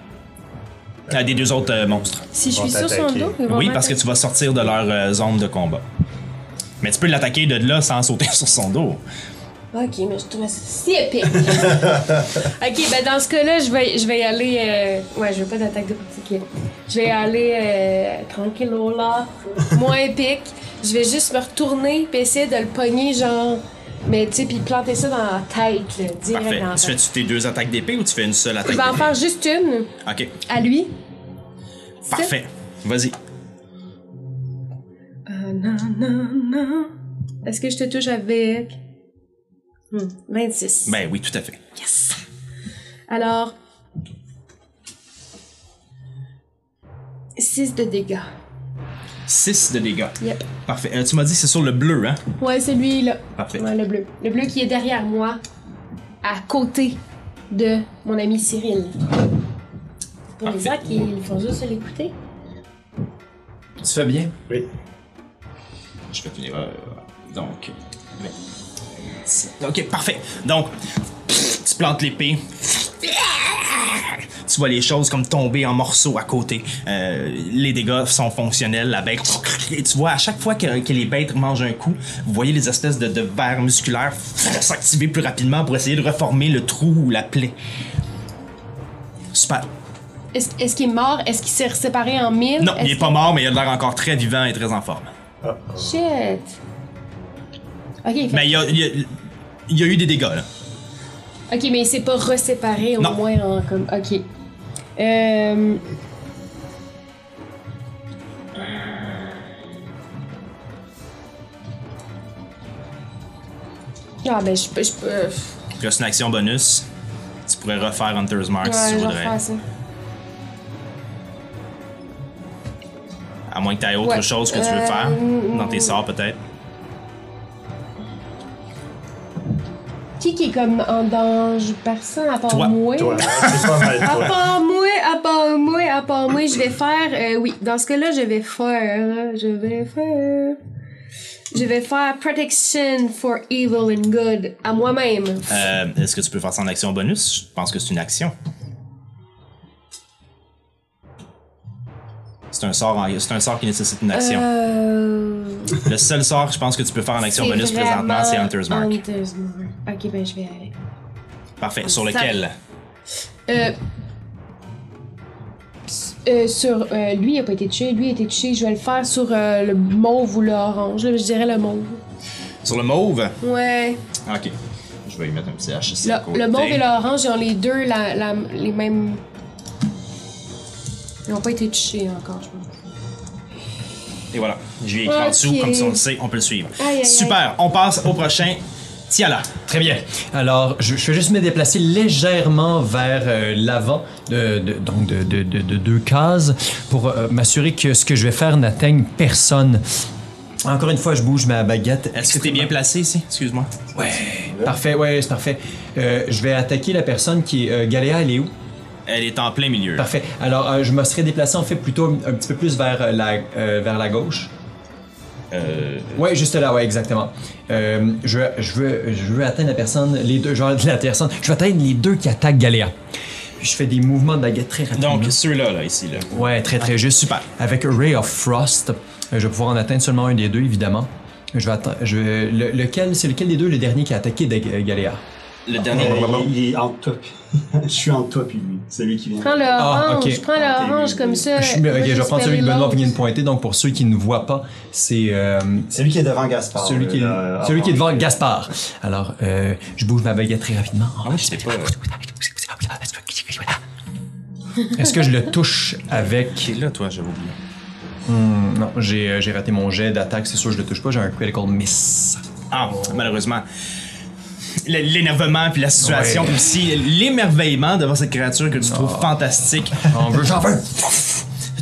Euh, des deux autres euh, monstres. Si je suis sur son dos, Oui, parce que tu vas sortir de leur euh, zone de combat. Mais tu peux l'attaquer de là sans sauter sur son dos. Ok, mais je trouve ça si épique. ok, ben dans ce cas-là, je vais, je vais y aller. euh, Ouais, je veux pas d'attaque de particulier. Je vais y aller euh, tranquillo là, moins épique. Je vais juste me retourner puis essayer de le pogner, genre. Mais tu sais, puis planter ça dans la tête, là, direct Parfait. dans la Tu fais-tu tes deux attaques d'épée ou tu fais une seule attaque Je vais en faire juste une Ok, à lui. parfait. Vas-y. Euh, non, non, non. Est-ce que je te touche avec? Hmm, 26. Ben oui, tout à fait. Yes! Alors. 6 de dégâts. 6 de dégâts. Yep. Parfait. Euh, tu m'as dit que c'est sur le bleu, hein? Ouais, c'est lui là. Parfait. Ouais, le bleu. Le bleu qui est derrière moi, à côté de mon ami Cyril. Pour les Parfait. gens qui font juste l'écouter. Tu fais bien? Oui. Je vais finir. euh, donc. Ok, parfait. Donc, tu plantes l'épée. Tu vois les choses comme tomber en morceaux à côté. Euh, les dégâts sont fonctionnels. La bête. Et tu vois, à chaque fois que, que les bêtes mangent un coup, vous voyez les espèces de, de vers musculaires s'activer plus rapidement pour essayer de reformer le trou ou la plaie. Super. Est-ce qu'il est mort? Est-ce qu'il s'est séparé en mille? Non, il est pas mort, mais il a l'air encore très vivant et très en forme. Shit! Ok, Mais il y a, il y a- il y a eu des dégâts, là. ok, mais il s'est pas reséparé au Non. moins en comme. Ok. Euh... Ah ben je peux. Je peux... Ouais, reste une action bonus. Tu pourrais refaire Hunter's Mark si je tu vais voudrais. refaire ça. À moins que tu aies autre Ouais. chose que tu veux Euh, faire. mm, Dans tes sorts, peut-être. Qui qui est comme en danger? Personne à part Toi. moi? Toi, c'est pas mal À part moi, à part moi, à part moi, je vais faire. euh, oui, dans ce cas-là, je vais faire. Je vais faire. Je vais faire Protection for Evil and Good à moi-même. Euh, Est-ce que tu peux faire ça en action bonus? Je pense que c'est une action. C'est un, sort en- c'est un sort qui nécessite une action. Euh, Le seul sort, je pense que tu peux faire en action bonus présentement, c'est Hunter's Mark. Hunter's Mark. Ok, ben je vais aller. Parfait. Sur lequel? Euh, euh, sur euh, lui, il a pas été touché. Lui a été touché. Je vais le faire sur le mauve ou l'orange. Je dirais le mauve. Sur le mauve? Ouais. Ok. Je vais y mettre un petit H ici Le, à côté. le mauve et l'orange, ils ont les deux la, la- les mêmes. Ils n'ont pas été touchés encore, je pense. Et voilà. Je vais écrire en dessous, comme ça on le sait, on peut le suivre. Aïe, aïe, Super. On passe au prochain. Tiala. Très bien. Alors, je, je vais juste me déplacer légèrement vers euh, l'avant, de, de- donc de, de- de- de deux cases, pour euh, m'assurer que ce que je vais faire n'atteigne personne. Encore une fois, je bouge ma baguette. Est-ce que t'es bien placé ici? Excuse-moi. Ouais. Parfait, ouais, c'est parfait. Euh, je vais attaquer la personne qui est... euh, Galéa, elle est où? Elle est en plein milieu. Parfait. Alors, euh, je me serais déplacé en fait plutôt un, petit peu plus vers euh, la, euh, vers la gauche. Euh, Ouais, juste là, ouais, exactement. Euh, je, veux- je, veux, je veux atteindre la personne, les deux, genre la personne, je veux atteindre les deux qui attaquent Galéa. Je fais des mouvements de baguette très rapidement. donc, ceux-là, là, ici, là. ouais, très très juste. Super. Avec Ray of Frost, je vais pouvoir en atteindre seulement un des deux, évidemment. Je vais je vais- le- lequel, c'est lequel des deux le dernier qui a attaqué de- Galéa? Le dernier. Euh, il, il est toi. puis- je suis toi puis lui. C'est lui qui vient. Prends le Ah, orange, ok. prends le orange comme ça. Je, suis- je vais prendre celui que Benoît vient de pointer. Donc pour ceux qui ne voient pas, c'est euh, C'est lui qui est devant Gaspard. celui, qui est, celui qui est devant. Gaspard. Alors, euh, je bouge ma baguette très rapidement. Ah je sais pas. Est-ce que je le touche avec T'es là, toi, j'avais oublié. Hmm, non, j'ai euh, j'ai raté mon jet d'attaque, c'est sûr, je le touche pas, j'ai un critical miss. Ah, malheureusement. L'énervement puis la situation Ouais. aussi, l'émerveillement devant cette créature que tu trouves fantastique J'en veux, j'en veux!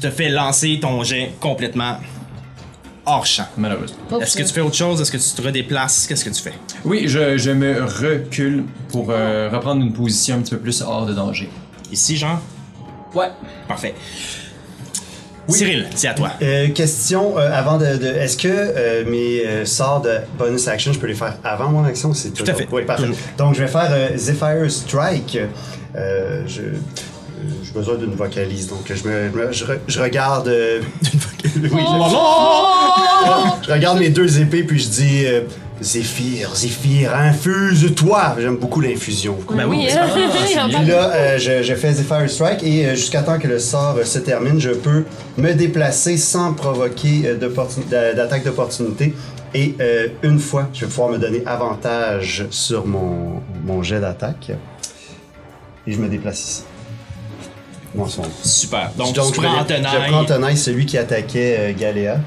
te fait lancer ton jet complètement hors champ. Malheureusement. Est-ce que tu fais autre chose? Est-ce que tu te redéplaces? Qu'est-ce que tu fais? Oui, je, je me recule pour euh, reprendre une position un petit peu plus hors de danger. Ici, Jean? Ouais. Parfait. Cyril, c'est à toi. Euh, question euh, avant de. de- Est-ce que euh, mes sorts de bonus action, je peux les faire avant mon action? C'est Tout à fait. Oui, parfait. Toujours. Donc, je vais faire Zephyr Strike. Je. J'ai besoin d'une vocalise, donc je me, je, re- je regarde. euh, oui, je, je regarde mes deux épées puis je dis Zéphyr, Zéphyr, infuse-toi. J'aime beaucoup l'infusion. Ben oui, hein? Il en Puis parle. là, euh, je, je fais Zephyr Strike et euh, jusqu'à temps que le sort euh, se termine, je peux me déplacer sans provoquer euh, d'attaque d'opportunité. Et euh, une fois, je vais pouvoir me donner avantage sur mon, mon jet d'attaque. Et je me déplace ici. Moi, son. Super. Donc, Donc, tu je, prends dé- je tenaille. prends en tenaille celui qui attaquait euh, Galéa,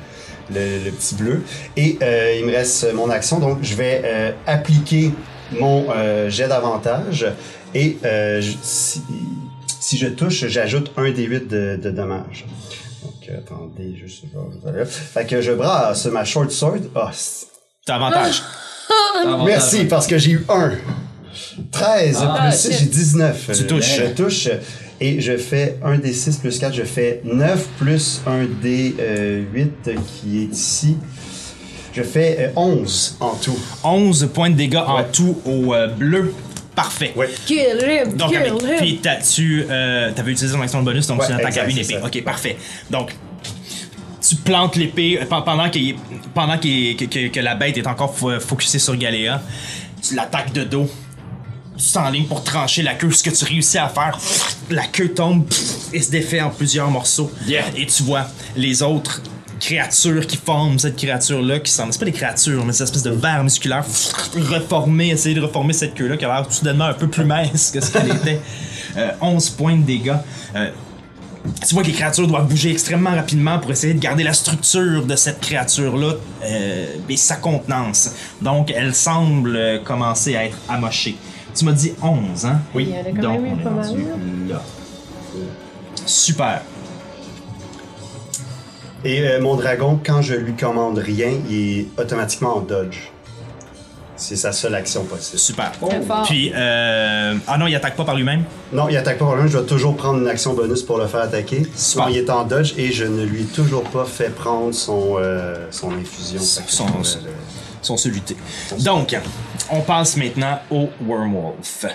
le, le petit bleu. Et euh, il me reste mon action, donc je vais euh, appliquer mon euh, jet d'avantage. Et euh, je- si, si je touche, j'ajoute un des 8 de, de dommages. Donc, euh, attendez, juste là. Fait que je brasse ma short sword. Ah, c'est- T'as avantage. Merci, parce que j'ai eu 1. 13 Ah, plus shit. 6, j'ai 19. Tu touches. Je touche. Et je fais 1 des 6 plus 4, je fais 9 plus 1 des 8 qui est ici. Je fais euh, 11 en tout. 11 points de dégâts en Ouais. tout au euh, bleu. Parfait. Ouais. Kill him, Donc, kill avec, him. puis t'as- tu euh, avais utilisé ton action de bonus, donc Ouais, tu n'attaques à exact, une c'est épée. ça. Ok, parfait. Donc, tu plantes l'épée euh, pen- pendant, qu'il est- pendant qu'il est- que, que- que la bête est encore fo- focusée sur Galéa. Tu l'attaques de dos. Tu t'enlignes pour trancher la queue. Ce que tu réussis à faire, la queue tombe et se défait en plusieurs morceaux. Yeah. Et tu vois les autres créatures qui forment cette créature-là, qui semble. C'est pas des créatures, mais c'est une espèce de verre musculaire reformer, essayer de reformer cette queue-là qui a l'air soudainement un peu plus mince que ce qu'elle était. Euh, 11 points de dégâts. Euh, tu vois que les créatures doivent bouger extrêmement rapidement pour essayer de garder la structure de cette créature-là euh, et sa contenance. Donc, elle semble euh, commencer à être amochée. Tu m'as dit 11, hein? Oui. Il y en a quand Donc, même on est pas mal, rendu là. Super. Et euh, mon dragon, quand je lui commande rien, il est automatiquement en dodge. C'est sa seule action possible. Super. Très fort. Puis, euh... ah non, il attaque pas par lui-même? Non, il attaque pas par lui, je dois toujours prendre une action bonus pour le faire attaquer. Sinon, il est en dodge et je ne lui ai toujours pas fait prendre son, euh, son infusion. Son- sont solutés. Donc, on passe maintenant au Wormwolf.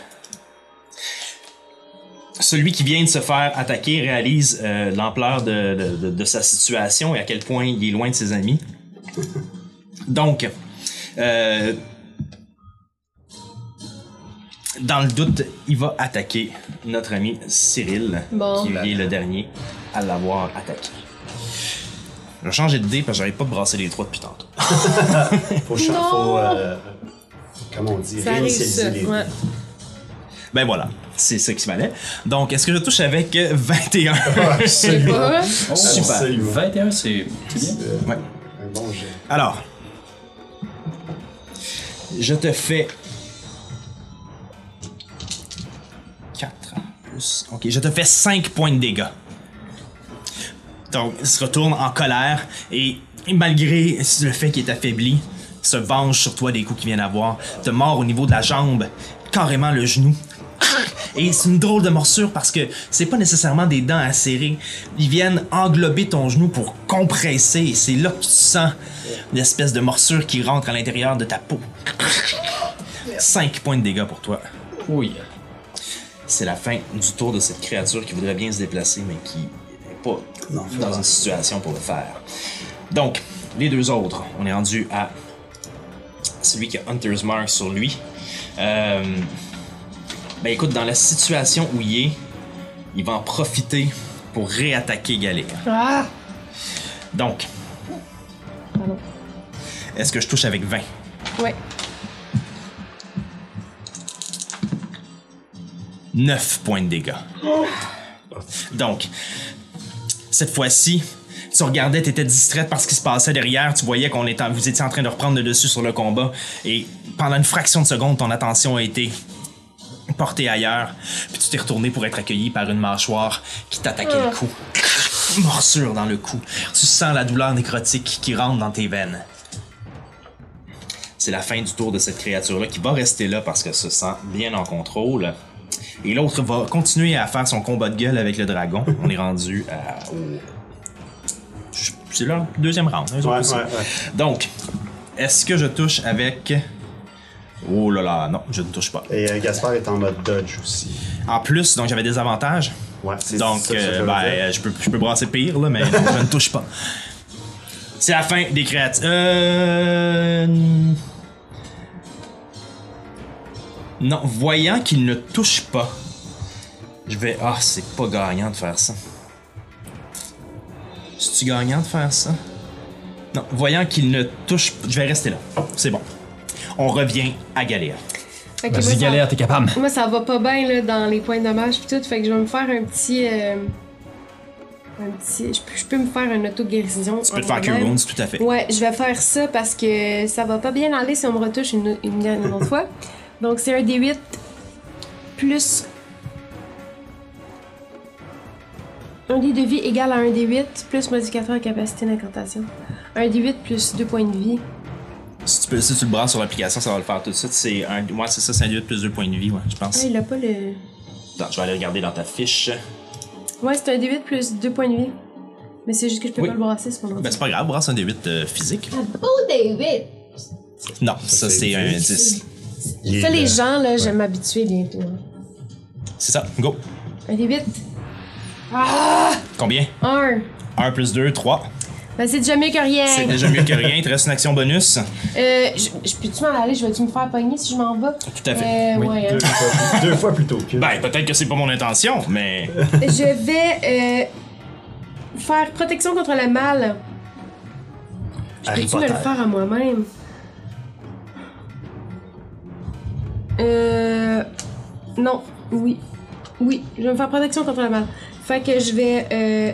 Celui qui vient de se faire attaquer réalise euh, l'ampleur de, de- de- de sa situation et à quel point il est loin de ses amis. Donc, euh, dans le doute, il va attaquer notre ami Cyril, Bon. qui est le dernier à l'avoir attaqué. Je vais changer de dé parce que j'arrive pas de brasser les trois depuis tantôt. Faut, faut euh, comment on dit, réinitialiser ça. les Ouais. Ben voilà, c'est ça qui se fallait. Donc, est-ce que je touche avec euh, 21? Ah, Absolument. Oh, Super. Absolument. 21, c'est c'est bien. Euh, Ouais. Un bon jet. Alors, je te fais 4 plus. Ok, je te fais 5 points de dégâts. Donc, il se retourne en colère et malgré le fait qu'il est affaibli, se venge sur toi des coups qu'il vient d'avoir, te mord au niveau de la jambe, carrément le genou. Et c'est une drôle de morsure parce que c'est pas nécessairement des dents à serrer. Ils viennent englober ton genou pour compresser et c'est là que tu sens une espèce de morsure qui rentre à l'intérieur de ta peau. 5 points de dégâts pour toi. Oui. C'est la fin du tour de cette créature qui voudrait bien se déplacer mais qui n'est pas Non, dans une situation pour le faire. Donc, les deux autres, on est rendu à celui qui a Hunter's Mark sur lui. Euh, ben écoute, dans la situation où il est, il va en profiter pour réattaquer Galéa. Ah! Donc, est-ce que je touche avec 20? Ouais. 9 points de dégâts. Donc, cette fois-ci, Tu regardais, t'étais distraite par ce qui se passait derrière. Tu voyais qu'on était, vous étiez en train de reprendre le dessus sur le combat. Et pendant une fraction de seconde, ton attention a été portée ailleurs. Puis tu t'es retourné pour être accueilli par une mâchoire qui t'attaquait le cou. Morsure dans le cou. Tu sens la douleur nécrotique qui rentre dans tes veines. C'est la fin du tour de cette créature-là qui va rester là parce qu'elle se sent bien en contrôle. Et l'autre va continuer à faire son combat de gueule avec le dragon. On est rendu à. au- C'est leur deuxième round. hein, Ouais, ouais. Donc, est-ce que je touche avec. Oh là là, non, je ne touche pas. Et euh, Gaspard est en mode dodge aussi. En plus, donc j'avais des avantages. Ouais, c'est Donc, ça euh, ben, je peux, je peux brasser pire, là, mais non, je ne touche pas. C'est la fin des créatures. Euh... Non, voyant qu'il ne touche pas, je vais. Ah, c'est pas gagnant de faire ça. C'est-tu gagnant de faire ça? Non, voyant qu'il ne touche pas, je vais rester là. C'est bon. On revient à Galéa. Moi, Vas-y, ça- galère, t'es capable. Moi, ça va pas bien là, dans les points de dommage pis tout, fait que je vais me faire un petit. euh, un petit. Je peux, je peux me faire une auto-guérison. Tu peux te faire Cure Wounds, tout à fait. Ouais, je vais faire ça parce que ça va pas bien aller si on me retouche une, une, une autre fois. Donc, c'est un D8 plus. Un dé de vie égal à un D8 plus modificateur de capacité d'incantation. Un D8 plus 2 points de vie. Si tu, peux, si tu le brasses sur l'application, ça va le faire tout de suite. C'est un, ouais, c'est ça, c'est un 8 plus 2 points de vie, ouais, je pense. Ah, il a pas le. Attends, je vais aller regarder dans ta fiche. Ouais, c'est un D8 plus 2 points de vie. Mais c'est juste que je peux Oui. pas le brasser, c'est pas Ben, c'est pas grave, brasse un D8 euh, physique. Un beau D8! Non, ça, c'est c'est un 10. 10. Il est Ça, les gens, là, je vais m'habituer bientôt. C'est ça, go. Un D8. Ah! Combien? Un. 1 plus 2, 3. Ben, c'est déjà mieux que rien. C'est déjà mieux que rien. Il te reste une action bonus. Euh, je, je peux-tu m'en aller? Je vais-tu me faire pogner si je m'en vais? Tout à fait. Euh, Oui, ouais, hein. Deux fois, deux fois plutôt que. Ben, peut-être que c'est pas mon intention, mais. Je vais euh, faire protection contre le mal. Je peux-tu me le faire à moi-même? Euh. Non. Oui. Oui. Je vais me faire protection contre le mal. Fait que je vais. Euh...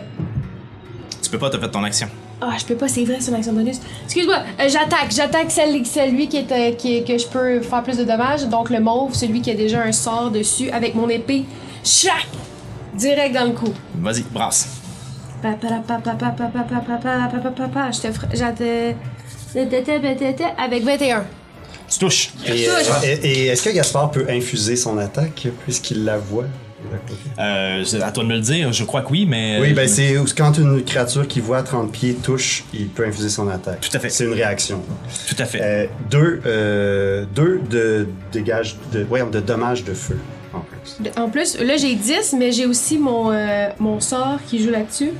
Tu peux pas, t'as fait ton action. Ah, je peux pas, c'est vrai, c'est une action bonus. Excuse-moi, j'attaque. J'attaque celle, celui qui est, qui que je peux faire plus de dommages. Donc le mauve, celui qui a déjà un sort dessus, avec mon épée. Chac! Direct dans le cou. Vas-y, brasse. Je te J'étais. Avec 21. Tu touches. Et, et, et est-ce que Gaspard peut infuser son attaque puisqu'il la voit? Euh, c'est à toi de me le dire. Je crois que oui, mais. Oui, euh, ben c'est quand une créature qui voit à 30 pieds touche, il peut infuser son attaque. Tout à fait. C'est une réaction. Tout à fait. Euh, deux, euh, deux de dégage de, ouais, de dommages de feu en plus. En plus, là j'ai 10, mais j'ai aussi mon, euh, mon sort qui joue là-dessus.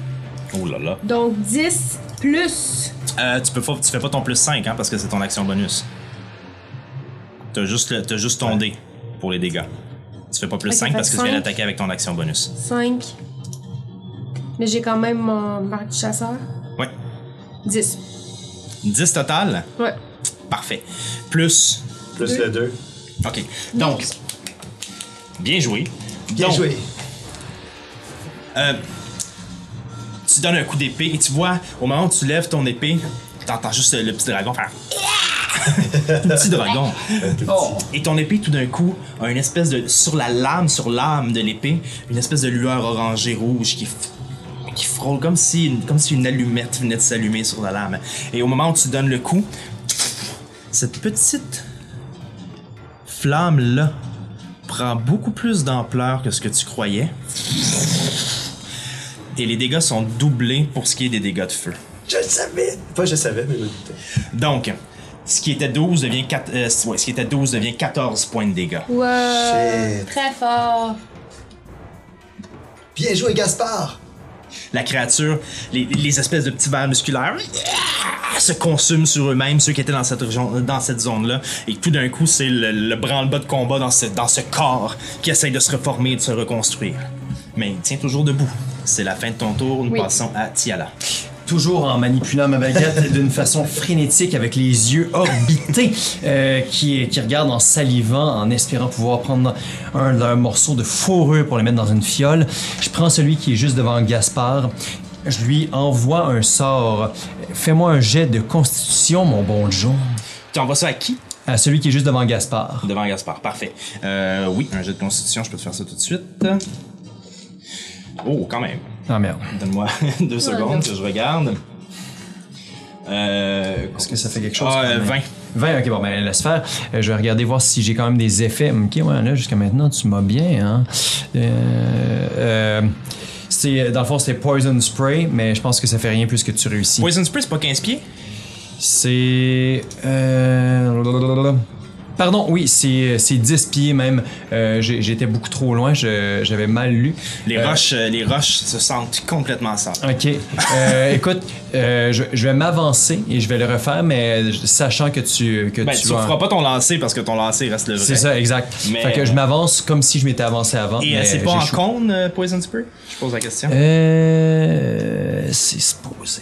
Oh là là. Donc 10 plus. Euh, tu, peux pas, tu fais pas ton plus 5 hein, parce que c'est ton action bonus. T'as juste, le- t'as juste ton dé pour les dégâts. Tu fais pas plus Ok, 5 fait parce que tu viens cinq. d'attaquer avec ton action bonus. 5. Mais j'ai quand même mon marque du chasseur. Ouais. 10. 10 total? Ouais. Parfait. Plus? Plus Deux. le 2. Ok. Donc. Bien joué. Bien Donc, joué. euh, tu donnes un coup d'épée et tu vois, au moment où tu lèves ton épée, t'entends juste le petit dragon faire. Petit dragon. Oh! Et ton épée, tout d'un coup, a une espèce de. Sur la lame, sur l'âme de l'épée, une espèce de lueur orangée rouge qui, qui frôle comme si, une, comme si une allumette venait de s'allumer sur la lame. Et au moment où tu donnes le coup, cette petite flamme-là prend beaucoup plus d'ampleur que ce que tu croyais. Et les dégâts sont doublés pour ce qui est des dégâts de feu. Je le savais. Pas je le savais, mais je doutais. Donc, ce qui était 12 devient 4, euh, ouais, ce qui était 12 devient 14 points de dégâts. Ouais. Shit. Très fort. Bien joué, Gaspard! La créature, les, les espèces de petits vers musculaires se consument sur eux-mêmes, ceux qui étaient dans cette, région- dans cette zone-là. Et tout d'un coup, c'est le, le branle-bas de combat dans ce, dans ce corps qui essaye de se reformer et de se reconstruire. Mais il tient toujours debout. C'est la fin de ton tour. Nous Oui. passons à Tiala. Toujours en manipulant ma baguette d'une façon frénétique avec les yeux orbités euh, qui, qui regardent en salivant, en espérant pouvoir prendre un, un morceau de fourrure pour le mettre dans une fiole. Je prends celui qui est juste devant Gaspard. je lui envoie un sort. Fais-moi un jet de constitution, mon bon John. Tu envoies ça à qui? À celui qui est juste devant Gaspard. Devant Gaspard. Parfait. Euh, oui, un jet de constitution, je peux te faire ça tout de suite. Oh, quand même. Ah merde. Donne-moi deux secondes que je regarde. Euh, Est-ce que ça fait quelque chose? ah, quand euh, même? 20. 20, ok, bon, ben laisse faire. Euh, je vais regarder voir si j'ai quand même des effets. Ok, ouais, là, jusqu'à maintenant, tu m'as bien, hein. Euh, euh, c'est, dans le fond, c'était Poison Spray, mais je pense que ça fait rien plus que tu réussis. Poison Spray, c'est pas 15 pieds? C'est. Euh. Pardon, oui, c'est, c'est 10 pieds même. Euh, j'étais beaucoup trop loin, j'avais mal lu. Les Euh, roches, euh, les roches se sentent complètement sales. Ok. Euh, écoute, euh, je, je vais m'avancer et je vais le refaire, mais sachant que tu. Que Ben, tu vas- feras pas ton lancer parce que ton lancer reste le vrai. C'est ça, exact. Mais- Fait que je m'avance comme si je m'étais avancé avant. Et euh, c'est pas en cône, euh, Poison Spray? Je pose la question. Euh. C'est supposé.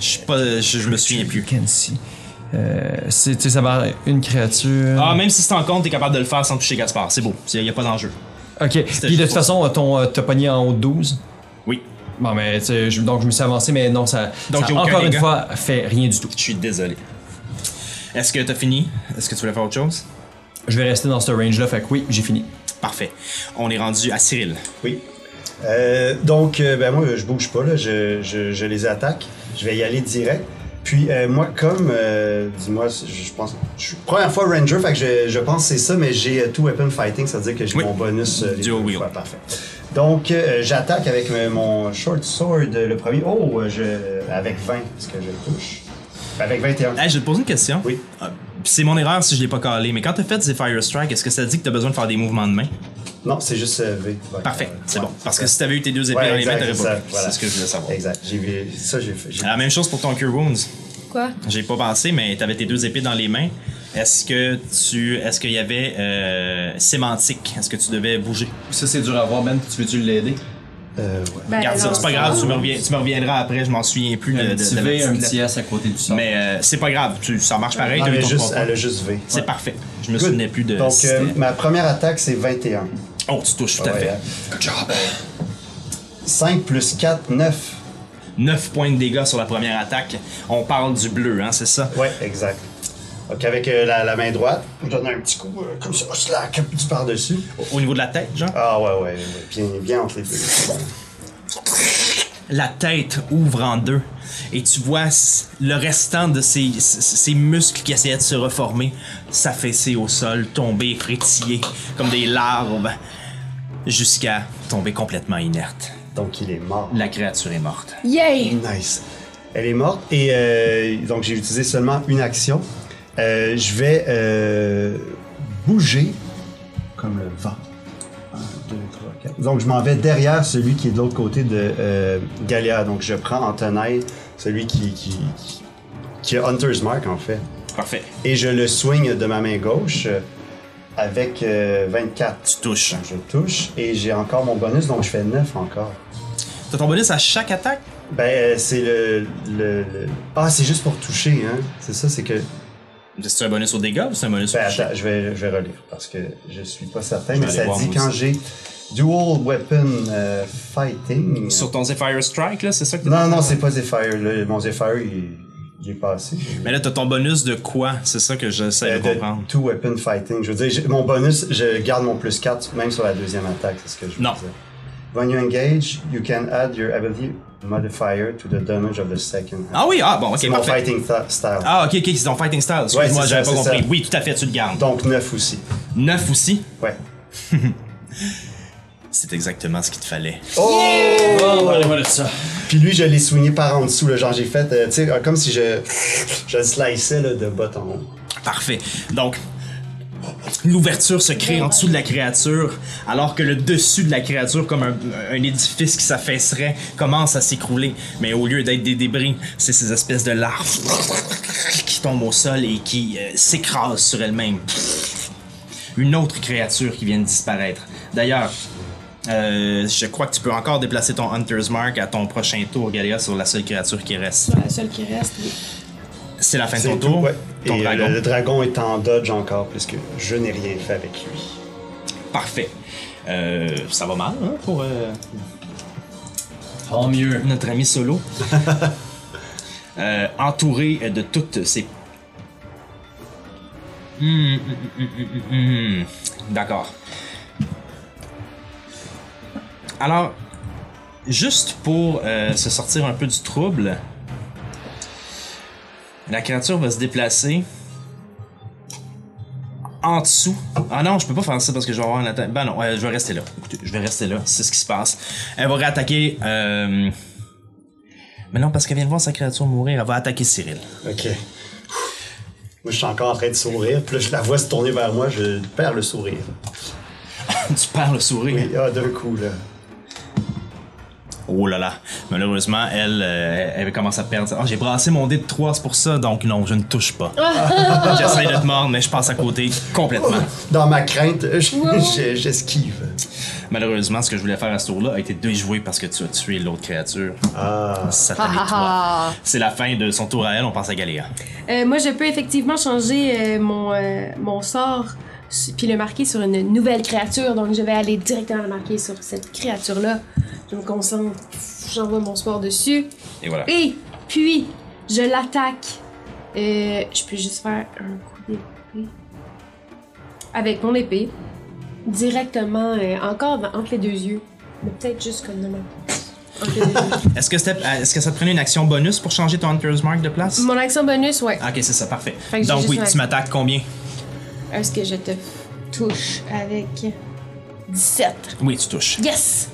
Je suis pas, je, je me souviens plus. Can see. Euh, c'est, tu sais, ça va une créature. Ah, même si c'est en compte, t'es capable de le faire sans toucher Gaspard. C'est beau. Il y a pas d'enjeu. ok. Puis de toute façon, ton, euh, t'as pogné en haut de 12. Oui. Bon, mais tu sais, je- donc je me suis avancé, mais non, ça. Donc, ça encore une fois, fait rien du tout. Je suis désolé. Est-ce que t'as fini? Est-ce que tu voulais faire autre chose? Je vais rester dans ce range-là, fait que oui, j'ai fini. Parfait. On est rendu à Cyril. Oui. Euh, donc, euh, ben moi, je bouge pas, là. Je, je, je les attaque. Je vais y aller direct. Puis, euh, moi, comme, euh, dis-moi, je, je pense, je suis première fois Ranger, fait que je, je pense que c'est ça, mais j'ai euh, two weapon fighting, ça veut dire que j'ai Oui. mon bonus euh, les deux fois. Parfait. Donc, euh, j'attaque avec mon short sword, le premier. Oh, je, avec 20, parce que je touche. Avec 21. Hey, je vais te poser une question. Oui. C'est mon erreur si je l'ai pas calé, mais quand t'as fait des Fire Strike, est-ce que ça dit que t'as besoin de faire des mouvements de main? Non, c'est juste euh, V. Ouais. Parfait, c'est Ouais, bon. Parce c'est que si t'avais eu tes deux épées Ouais, dans les mains, t'aurais c'est pas voilà. C'est ce que je voulais savoir. Exact. J'ai vu. Ça, j'ai fait. La même chose pour ton Cure Wounds. Quoi? J'ai pas pensé, mais t'avais tes deux épées dans les mains. Est-ce que tu. Est-ce qu'il y avait euh, sémantique? Est-ce que tu devais bouger? Ça, c'est dur à voir, Ben. Tu veux-tu l'aider? Euh, ouais. Ben, Regarde ça, c'est pas grave, tu me, reviens- tu me reviendras après, je m'en souviens plus de, de- Un petit de la V, un petit S à côté du sang. Mais euh, c'est pas grave, tu- ça marche pareil, Non, elle, juste, elle a juste V. C'est parfait. Je me Good. souvenais plus de. Donc, euh, ma première attaque, c'est 21. Oh, tu touches tout à Ouais, fait. hein? Good job. 5 plus 4, 9. 9 points de dégâts sur la première attaque. On parle du bleu, hein, c'est ça? Ouais, exact. Donc, avec euh, la, la main droite, je donne un petit coup euh, comme ça, slack, du par-dessus. Au- Au niveau de la tête, genre? Ah, ouais, ouais, ouais. Bien, bien entre les deux. La tête ouvre en deux et tu vois le restant de ces, c- ces muscles qui essayaient de se reformer s'affaisser au sol, tomber, frétiller comme des larves jusqu'à tomber complètement inerte. Donc, il est mort. La créature est morte. Yay! Nice. Elle est morte et euh, donc j'ai utilisé seulement une action. Euh, je vais euh, bouger comme le vent. Un, deux, trois, quatre. Donc je m'en vais derrière celui qui est de l'autre côté de euh, Galia. Donc je prends en tenaille celui qui, qui, qui, qui a Hunter's Mark en fait. Parfait. Et je le swing de ma main gauche euh, avec euh, 24. Tu touches. Je touche et j'ai encore mon bonus donc je fais 9 encore. T'as ton bonus à chaque attaque? Ben, euh, c'est le, le, le- Ah, c'est juste pour toucher, hein. C'est ça, c'est que. C'est un bonus au dégâts ou c'est un bonus au Ben, toucher? attends, je vais, je vais relire parce que je suis pas certain, mais ça dit quand j'ai Dual Weapon euh, Fighting. Sur ton Zephyr Strike, là, c'est ça que Non, non, c'est pas Zephyr. là. Mon Zephyr, il, il est passé. Mais là, t'as ton bonus de quoi? C'est ça que j'essaie Euh, de de comprendre. Two Weapon Fighting. Je veux dire, mon bonus, je garde mon plus 4 même sur la deuxième attaque, c'est ce que je veux Non. dire. When you engage, you can add your ability modifier to the damage of the second. Ah oui, ah bon, ok, c'est mon parfait. fighting style. Ah, ok, ok, c'est ton fighting style. Excuse-moi, Ouais, j'avais pas compris. ça. Oui, tout à fait, tu le gardes. Donc 9 aussi. 9 aussi, Ouais. c'est exactement ce qu'il te fallait. Oh! Allez, voilà ça. Puis lui, je l'ai soigné par en dessous, là, genre j'ai fait, euh, tu sais, euh, comme si je, je le sliceais là, de bas en haut. Parfait. Donc, l'ouverture se crée en dessous de la créature, alors que le dessus de la créature, comme un, un édifice qui s'affaisserait, commence à s'écrouler. Mais au lieu d'être des débris, c'est ces espèces de larves qui tombent au sol et qui euh, s'écrasent sur elles-mêmes. Une autre créature qui vient de disparaître. D'ailleurs, euh, je crois que tu peux encore déplacer ton Hunter's Mark à ton prochain tour, Galia, sur la seule créature qui reste. C'est la seule qui reste, oui. C'est la fin de ton tout, tour? ouais. Ton Et dragon. Le, le dragon est en dodge encore, puisque je n'ai rien fait avec lui. Parfait. Euh, ça va mal, hein, pour. euh, Tant mieux. notre ami Solo. Euh, entouré de toutes hmm, hmm. D'accord. Alors, juste pour euh, se sortir un peu du trouble, la créature va se déplacer en dessous. Ah non, je peux pas faire ça parce que je vais avoir une attaque. Ben non, euh, je vais rester là. Écoutez, je vais rester là. C'est ce qui se passe. Elle va réattaquer. Euh... Mais non, parce qu'elle vient de voir sa créature mourir. Elle va attaquer Cyril. Ok. Moi, je suis encore en train de sourire. Puis là, je la vois se tourner vers moi. Je perds le sourire. tu perds le sourire? Oui, ah, d'un coup, là. Oh là là. Malheureusement, elle, euh, elle commence à perdre. Ah, j'ai brassé mon dé de 3, c'est pour ça. Donc non, je ne touche pas. J'essaie de te mordre, mais je passe à côté complètement. Dans ma crainte, je- je- j'esquive. Malheureusement, ce que je voulais faire à ce tour-là a été déjoué parce que tu as tué l'autre créature. Ah. Ça Ah, ah, toi. ah. C'est la fin de son tour à elle, on passe à Galéa. Euh, moi, je peux effectivement changer euh, mon, euh, mon sort puis le marquer sur une nouvelle créature. Donc, je vais aller directement le marquer sur cette créature-là. Je me concentre, j'envoie mon sport dessus. Et voilà. Et puis, je l'attaque. Euh, je peux juste faire un coup d'épée. Avec mon épée. Directement, euh, encore dans- entre les deux yeux. Mais peut-être juste comme de même. Entre les deux yeux. Est-ce que, ça te prenait une action bonus pour changer ton Hunter's Mark de place? Mon action bonus, ouais. Ah, Ok, c'est ça, parfait. Donc oui, tu m'attaques combien? Est-ce que je te touche avec 17? Oui, tu touches. Yes!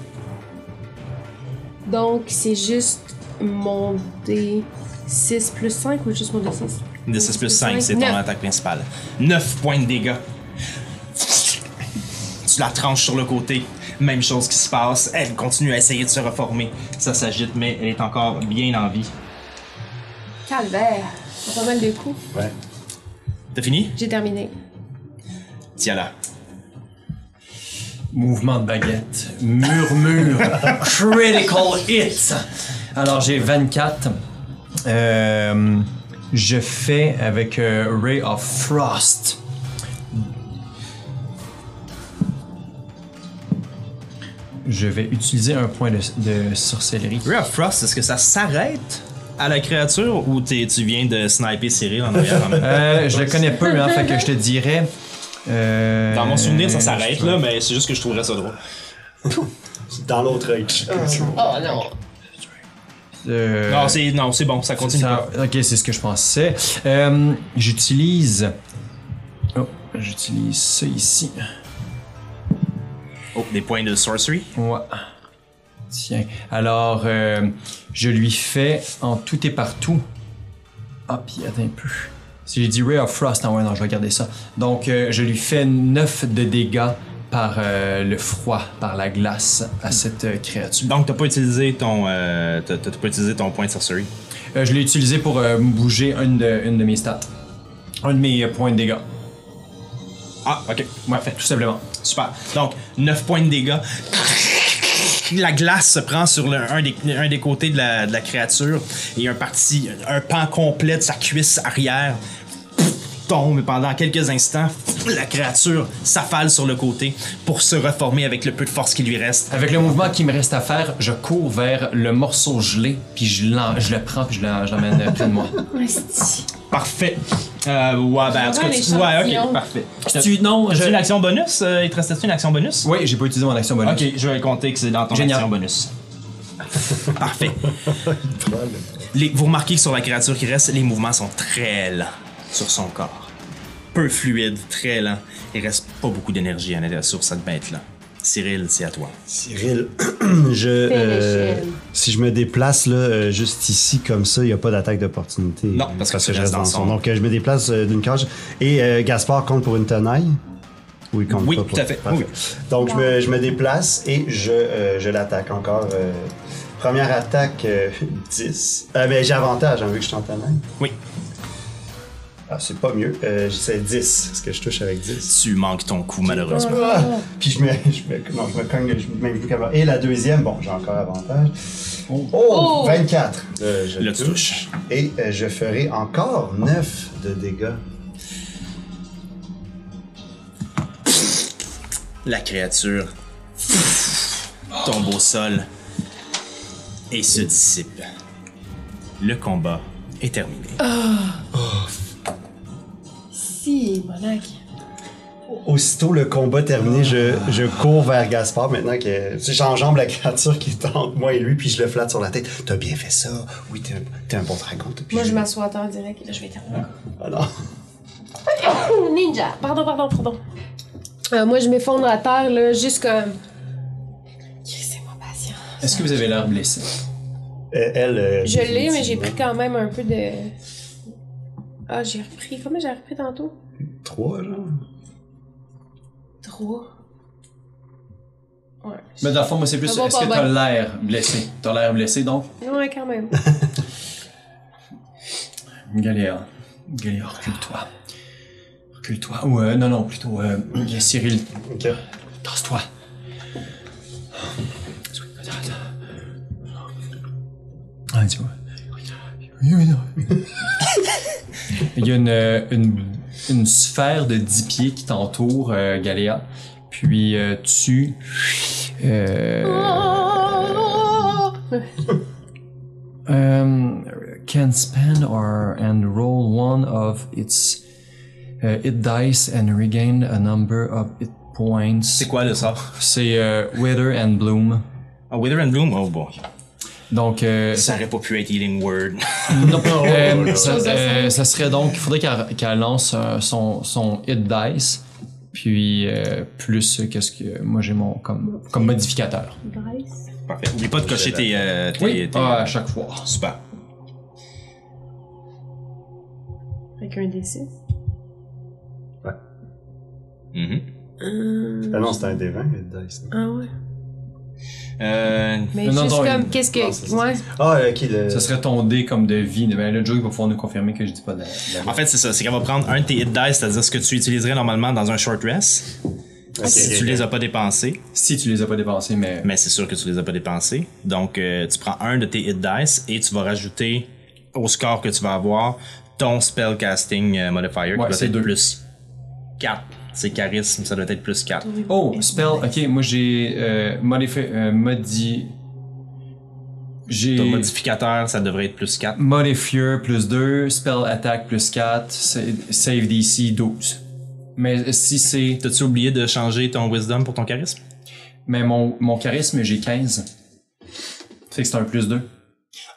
Donc, c'est juste mon D6 plus 5 ou juste mon D6? D6 plus 5, c'est ton Neuf. attaque principale. 9 points de dégâts. Tu la tranches sur le côté. Même chose qui se passe. Elle continue à essayer de se reformer. Ça s'agite, mais elle est encore bien en vie. Calvaire! Pas mal de coups. Ouais. T'as fini? J'ai terminé. Tiens-la. Mouvement de baguette. Murmure. Critical hit. Alors j'ai 24. Euh, je fais avec euh, Ray of Frost. Je vais utiliser un point de, de sorcellerie. Ray of Frost, est-ce que ça s'arrête à la créature ou tu viens de sniper Cyril en arrière? en même temps? Euh, je le connais peu, hein, fait que je te dirais. Euh, Dans mon souvenir, ça s'arrête là, mais c'est juste que je trouverais ça drôle. Dans l'autre œil. Oh non! euh, Non, c'est non, c'est bon, ça continue. Ça- ok, c'est ce que je pensais. Euh, j'utilise. Oh, j'utilise ça ici. Oh, des points de sorcery. Ouais. Tiens. Alors, euh, je lui fais en tout et partout. Ah, puis attends un peu. Si j'ai dit Ray of Frost, ah ouais, non, je vais garder ça. Donc, euh, je lui fais 9 de dégâts par euh, le froid, par la glace à cette euh, créature. Donc t'as pas utilisé ton euh, t'as t'as pas utilisé ton point de sorcery. Euh, je l'ai utilisé pour euh, bouger une de, une de mes stats. Un de mes euh, points de dégâts. Ah, ok. Parfait. Tout simplement. Super. Donc, 9 points de dégâts. La glace se prend sur le- un, des, un des côtés de la, de la créature et un parti, un pan complet de sa cuisse arrière tombe et pendant quelques instants. La créature s'affale sur le côté pour se reformer avec le peu de force qui lui reste. Avec le mouvement qui me reste à faire, je cours vers le morceau gelé, puis je, je le prends, puis je l'emmène près de moi. Parfait. Euh, ouais, ben, en tout cas, tu- ouais, ok, parfait. Tu, non, As-tu je... une action bonus? Euh, il te restait une action bonus? Oui, j'ai pas utilisé mon action bonus. Ok, je vais compter que c'est dans ton Génial. action bonus. Parfait. Les- vous remarquez que sur la créature qui reste, les mouvements sont très lents sur son corps. Peu fluide, très lent. Il reste pas beaucoup d'énergie à l'intérieur sur cette bête-là. Cyril, c'est à toi. Cyril, je, euh, si je me déplace là, euh, juste ici comme ça, il n'y a pas d'attaque d'opportunité. Non, parce que tu restes dans son- Donc euh, je me déplace d'une cage. Et euh, Gaspard compte pour une tenaille? Oui, il compte Oui, pas tout pour- à fait. Parfait. Oui. Donc je me, je me déplace et je, euh, je l'attaque encore. euh, première attaque, euh, 10. Euh, mais j'ai avantage, hein, vu que je suis en tenaille. Oui, Ah, c'est pas mieux. Euh, c'est 10. Est-ce que je touche avec 10? tu manques ton coup, malheureusement. Ah! Puis je me, je me, non, je me cogne je- même plus qu'avant. Et la deuxième, bon, j'ai encore avantage. Oh, Oh! 24. Euh, je Là, tu touches. Et euh, je ferai encore 9 de dégâts. La créature tombe au sol. et se dissipe. Le combat est terminé. Si. Aussitôt le combat terminé, je, je cours vers Gaspard maintenant que tu sais, j'enjambe la créature qui est entre moi et lui, puis je le flatte sur la tête. T'as bien fait ça. Oui, t'es un, t'es un bon dragon. puis Moi, je m'assois à terre direct et là, je vais terminer. Alors, Ninja! Pardon, pardon, pardon. Euh, moi, je m'effondre à terre, là, juste comme. Crissez-moi patience. Est-ce que vous avez l'air blessé? euh, elle. euh, Je l'ai, mais j'ai définitivement. pris quand même un peu de. Ah, j'ai repris. Combien j'ai repris tantôt? Trois, genre. Trois. Ouais. Mais dans le fond, moi, c'est plus. Est-ce que t'as l'air blessé? T'as l'air blessé, donc? Ouais, quand même. Galéa. Galéa, recule-toi. Recule-toi. Ou, euh, non, non, plutôt, euh, Cyril, Ok. tasse-toi. Ah, tu vois. Il y a une, euh, une, une sphère de 10 pieds qui t'entoure, euh, Galéa. Puis euh, tu. Euh, um, can spend or and roll one of its uh, it dice and regain a number of it points. C'est quoi le sort? C'est euh, Wither and Bloom. Ah, Wither and Bloom? Oh bon. Donc, euh, Ça aurait pas pu être Healing Word. non, euh, ça, euh, ça serait donc, il faudrait qu'elle qu'elle lance euh, son, son hit dice, puis euh, plus qu'est-ce que moi j'ai mon comme, comme modificateur. Parfait. Oublie pas de cocher tes. euh, tes- Oui, tes- ah, à chaque fois. Super. Avec un D6. Mhm. Hum, Ah non, c'était un des 20, le dice. non? Ah ouais. Euh, Mais Non, juste non, comme, il- qu'est-ce que. Ouais. Ah, ok, le. Ce serait ton dé comme de vie. Mais là, Joe il va pouvoir nous confirmer que je dis pas de la, En fait, c'est ça. C'est qu'elle va prendre un de tes hit dice, c'est-à-dire ce que tu utiliserais normalement dans un short rest. Si tu les as pas dépensés, Si tu les as pas dépensés, mais. mais c'est sûr que tu les as pas dépensés. Donc, euh, tu prends un de tes hit dice et tu vas rajouter au score que tu vas avoir ton spellcasting euh, modifier Ouais, qui doit c'est être deux. plus 4. C'est charisme, ça doit être plus 4. Oh, spell. Ok, moi j'ai euh, modifié. Euh, modi. J'ai. Ton modificateur, ça devrait être plus 4. Modifier plus 2, spell attack plus 4, sa- save DC 12. Mais si c'est. T'as-tu oublié de changer ton wisdom pour ton charisme? Mais mon, mon charisme, j'ai 15. Fait que c'est un plus 2.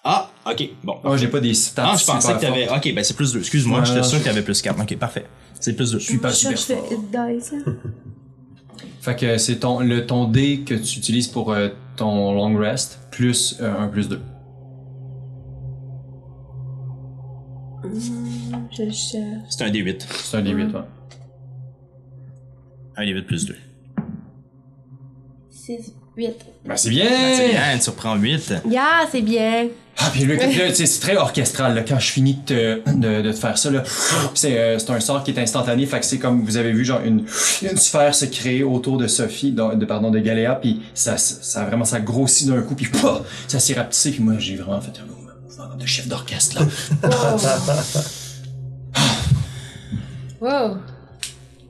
Ah, ok, bon. Ah, j'ai pas des stats. Ah, je pensais super que t'avais. Ok, ben c'est plus 2. Excuse-moi, Ouais, j'étais non, sûr que t'avais plus 4. Ok, parfait. C'est plus 2. Je suis pas super le fort. hein. Fait que c'est ton, le, ton dé que tu utilises pour euh, ton long rest, plus euh, un plus 2. Hum, Je cherche. C'est un D8. C'est un D8, ouais. Un D8 plus 2. 6, 8. Ben, c'est bien! C'est bien, tu reprends 8. Yeah, c'est bien. Ah, puis là, là, tu sais, c'est très orchestral. Là, quand je finis de te, de, de te faire ça, là, c'est, euh, c'est un sort qui est instantané. Fait que c'est comme vous avez vu, genre une, une sphère se créer autour de Sophie, de, de- pardon, de Galéa, puis ça, ça, ça vraiment ça grossit d'un coup, puis ça s'est rapetissé, puis moi j'ai vraiment fait un mouvement de chef d'orchestre là. Wow.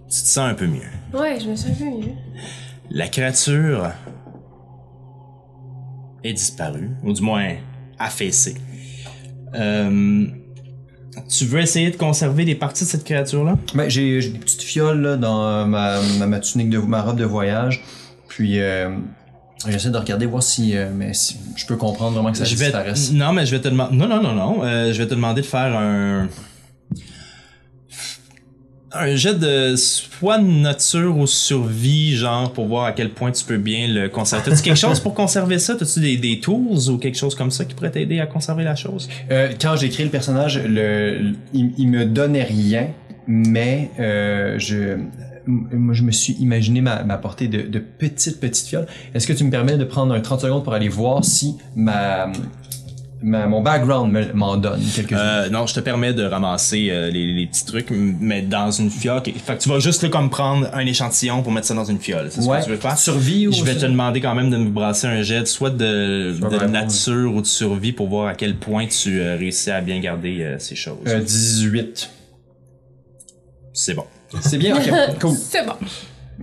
Tu te sens un peu mieux. Ouais, je me suis un peu mieux. La créature est disparue, ou du moins affaissée. Euh, tu veux essayer de conserver des parties de cette créature-là? Ben, j'ai, j'ai des petites fioles là, dans ma, ma, ma tunique de ma robe de voyage, puis euh, j'essaie de regarder voir si, euh, mais si je peux comprendre vraiment que ça je vais disparaisse. Non, mais je vais te demander. Non, non, non, non. Euh, je vais te demander de faire un. Un jet de soit nature ou survie, genre, pour voir à quel point tu peux bien le conserver. T'as-tu quelque chose pour conserver ça? T'as-tu des, des tools ou quelque chose comme ça qui pourrait t'aider à conserver la chose? Euh, quand j'ai créé le personnage, le, il, il me donnait rien, mais euh, je, moi, je me suis imaginé ma, ma portée de, de petites, petites fioles. Est-ce que tu me permets de prendre un 30 secondes pour aller voir si ma, ma mon background me- m'en donne quelques-uns? Euh, non, je te permets de ramasser euh, les, les petits trucs, mais dans une fiole. ok. Fait que tu vas juste là, comme prendre un échantillon pour mettre ça dans une fiole. C'est ce ouais. que tu veux faire? Survie ou Je vais te demander quand même de me brasser un jet, soit de, nature ou de survie pour voir à quel point tu euh, réussis à bien garder euh, ces choses. Euh, 18. C'est bon. C'est bien, ok, cool. C'est bon.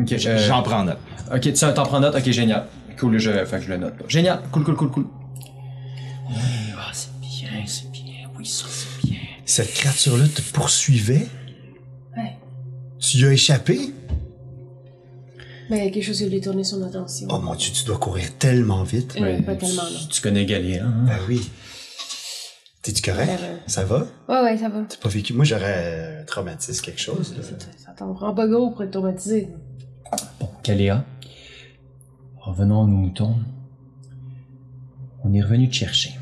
Ok, euh, J'en prends note. ok, tu t'en prends note, ok, génial. Cool, je, fait que je le note. Génial, cool, cool, cool, cool. Oui, ça, c'est bien. Cette créature-là te poursuivait? Ouais. Tu y as échappé? Mais il y a quelque chose qui a détourné son attention. Oh mon dieu, tu dois courir tellement vite. Euh, pas tellement, non. Tu connais Galéa, hein? Ben oui. T'es-tu correct? Euh, Ça va? Ouais, ouais, ça va. T'as pas vécu? Moi, j'aurais traumatisé quelque chose. Ça t'en prend pas gros pour être traumatisé. Bon, Galéa, revenons à nos moutons. On est revenu te chercher.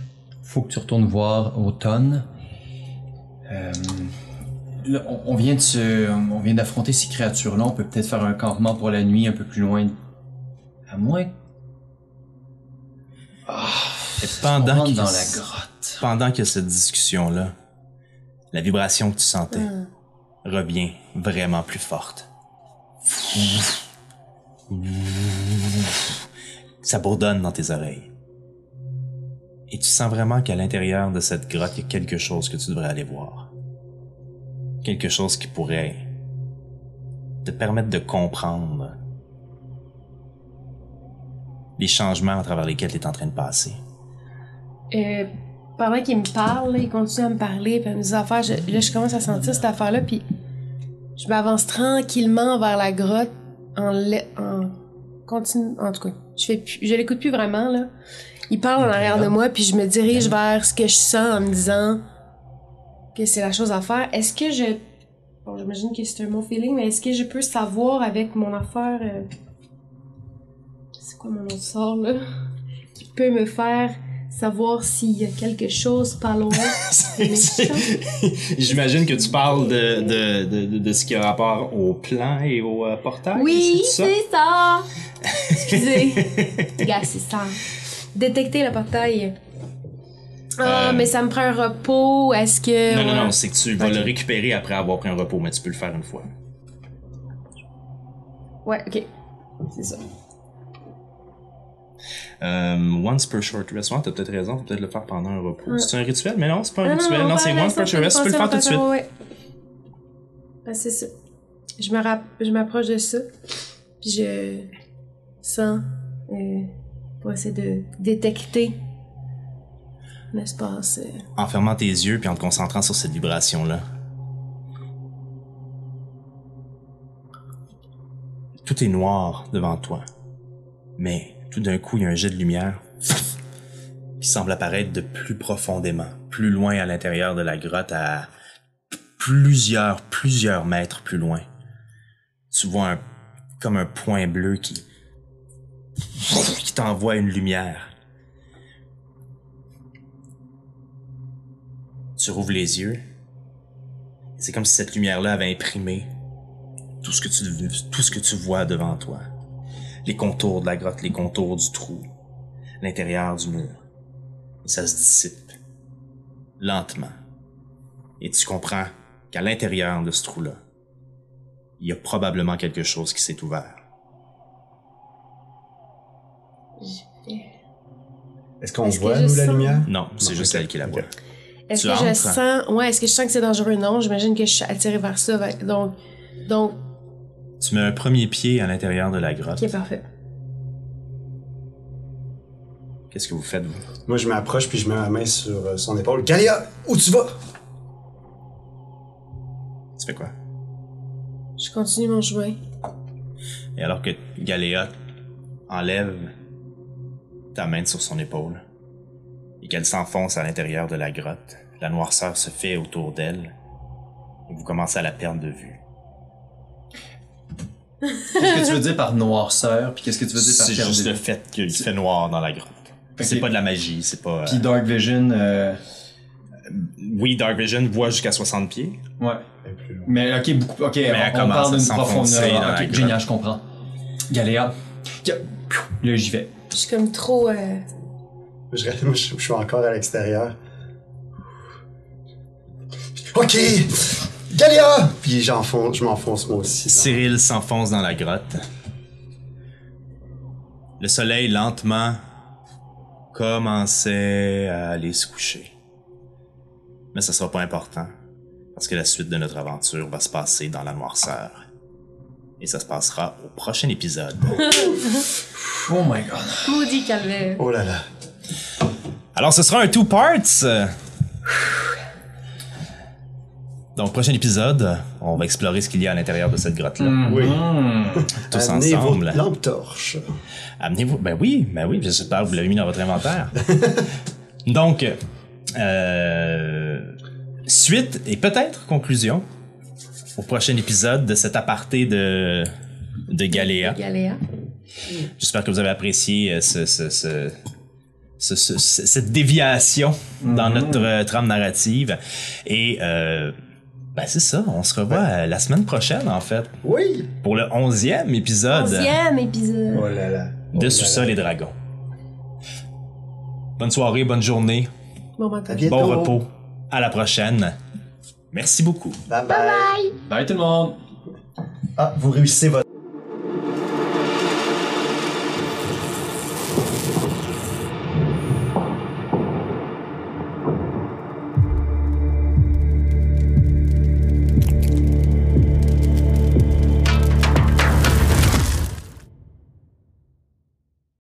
Faut que tu retournes voir Automne. Euh, là, on, on vient de se, on vient d'affronter ces créatures-là. On peut peut-être faire un campement pour la nuit un peu plus loin. À moins Et qu'on pendant qu'il dans la grotte. pendant qu'il y a cette discussion-là, la vibration que tu sentais revient vraiment plus forte. Ça bourdonne dans tes oreilles. Et tu sens vraiment qu'à l'intérieur de cette grotte, il y a quelque chose que tu devrais aller voir. Quelque chose qui pourrait te permettre de comprendre les changements à travers lesquels tu es en train de passer. Euh, pendant qu'il me parle, il continue à me parler, puis à me dire affaires, je, là, je commence à sentir cette affaire-là, puis je m'avance tranquillement vers la grotte en, en en tout cas, je fais plus- je l'écoute plus vraiment, là. Il parle en arrière de moi, puis je me dirige vers ce que je sens en me disant que c'est la chose à faire. Est-ce que je... Bon, j'imagine que c'est un mon feeling, mais est-ce que je peux savoir avec mon affaire... euh, C'est quoi mon autre sort, là? Qui peut me faire savoir s'il y a quelque chose pas loin. J'imagine que tu parles de, de, de, de, ce qui a rapport au plan et au euh, portail. Oui, c'est ça? c'est ça! Excusez. Gars, c'est ça. Détecter le portail. Ah, Euh. mais ça me prend un repos. Est-ce que. Non, non, non, c'est que tu vas le récupérer après avoir pris un repos, mais tu peux le faire une fois. Ouais, ok. C'est ça. Euh, once per short rest. Ouais, t'as peut-être raison, faut peut-être le faire pendant un repos. Ouais. C'est un rituel, mais non, c'est pas un rituel. Non, c'est once per short rest. Tu peux le faire tout de suite. Ouais, c'est ça. Je m'approche de ça. Puis je sens. euh, pour essayer de détecter l'espace. En fermant tes yeux puis en te concentrant sur cette vibration-là. Tout est noir devant toi. Mais tout d'un coup, il y a un jet de lumière qui semble apparaître de plus profondément, plus loin à l'intérieur de la grotte, à plusieurs, plusieurs mètres plus loin. Tu vois un, comme un point bleu qui, qui t'envoie une lumière. Tu rouvres les yeux. C'est comme si cette lumière-là avait imprimé tout ce que tu tout ce que tu vois devant toi. Les contours de la grotte, les contours du trou, l'intérieur du mur. Et ça se dissipe lentement. Et tu comprends qu'à l'intérieur de ce trou-là, il y a probablement quelque chose qui s'est ouvert. Est-ce qu'on que voit, nous, la sens- lumière? Non, c'est juste elle qui la voit. Est-ce que je sens. Ouais, est-ce que je sens que c'est dangereux? Non, j'imagine que je suis attirée vers ça. Donc, donc, Tu mets un premier pied à l'intérieur de la grotte. ok, parfait. Qu'est-ce que vous faites, vous? Moi, je m'approche puis je mets ma main sur euh, son épaule. Galia, où tu vas? Tu fais quoi? Je continue mon chemin. Et alors que Galéa enlève ta main sur son épaule et qu'elle s'enfonce à l'intérieur de la grotte, la noirceur se fait autour d'elle et vous commencez à la perdre de vue. Qu'est-ce que tu veux dire par noirceur, puis qu'est-ce que tu veux dire par C'est perdre juste de le vue? fait qu'il fait noir dans la grotte. C'est Ok. pas de la magie, c'est pas... euh, Puis Dark Vision, euh, Oui, Dark Vision voit jusqu'à 60 pieds. ouais. Mais ok, beaucoup, ok, elle on, on commence parle à d'une profondeur. dans la Ok, grotte. génial, je comprends. Galéa. Ga- Là, j'y vais. Je suis comme trop. euh, Je, je, je suis encore à l'extérieur. Ok! Galia! Puis j'enfonce, je m'enfonce moi aussi. dans- Cyril s'enfonce dans la grotte. Le soleil lentement commençait à aller se coucher. Mais ça sera pas important, parce que la suite de notre aventure va se passer dans la noirceur. Et ça se passera au prochain épisode. Oh my god. Maudit calvaire. Oh là là. Alors, ce sera un two parts. Donc, prochain épisode, on va explorer ce qu'il y a à l'intérieur de cette grotte-là. Oui. Tous Amenez ensemble. votre lampe torche. Amenez-vous. Ben oui, ben oui, j'espère que vous l'avez mis dans votre inventaire. Donc, euh, suite et peut-être conclusion au prochain épisode de cet aparté de, de Galéa. Galéa. J'espère que vous avez apprécié euh, ce, ce- ce- ce- ce- ce- cette déviation dans notre euh, trame narrative. Et euh, ben c'est ça, on se revoit la semaine prochaine en fait Oui. pour le onzième épisode Onzième épisode. Oh là là. Oh de là Sous-sol et Dragons. Bonne soirée, bonne journée, Bon bon repos. À la prochaine. Merci beaucoup. Bye bye. Bye tout le monde! Ah, vous réussissez votre.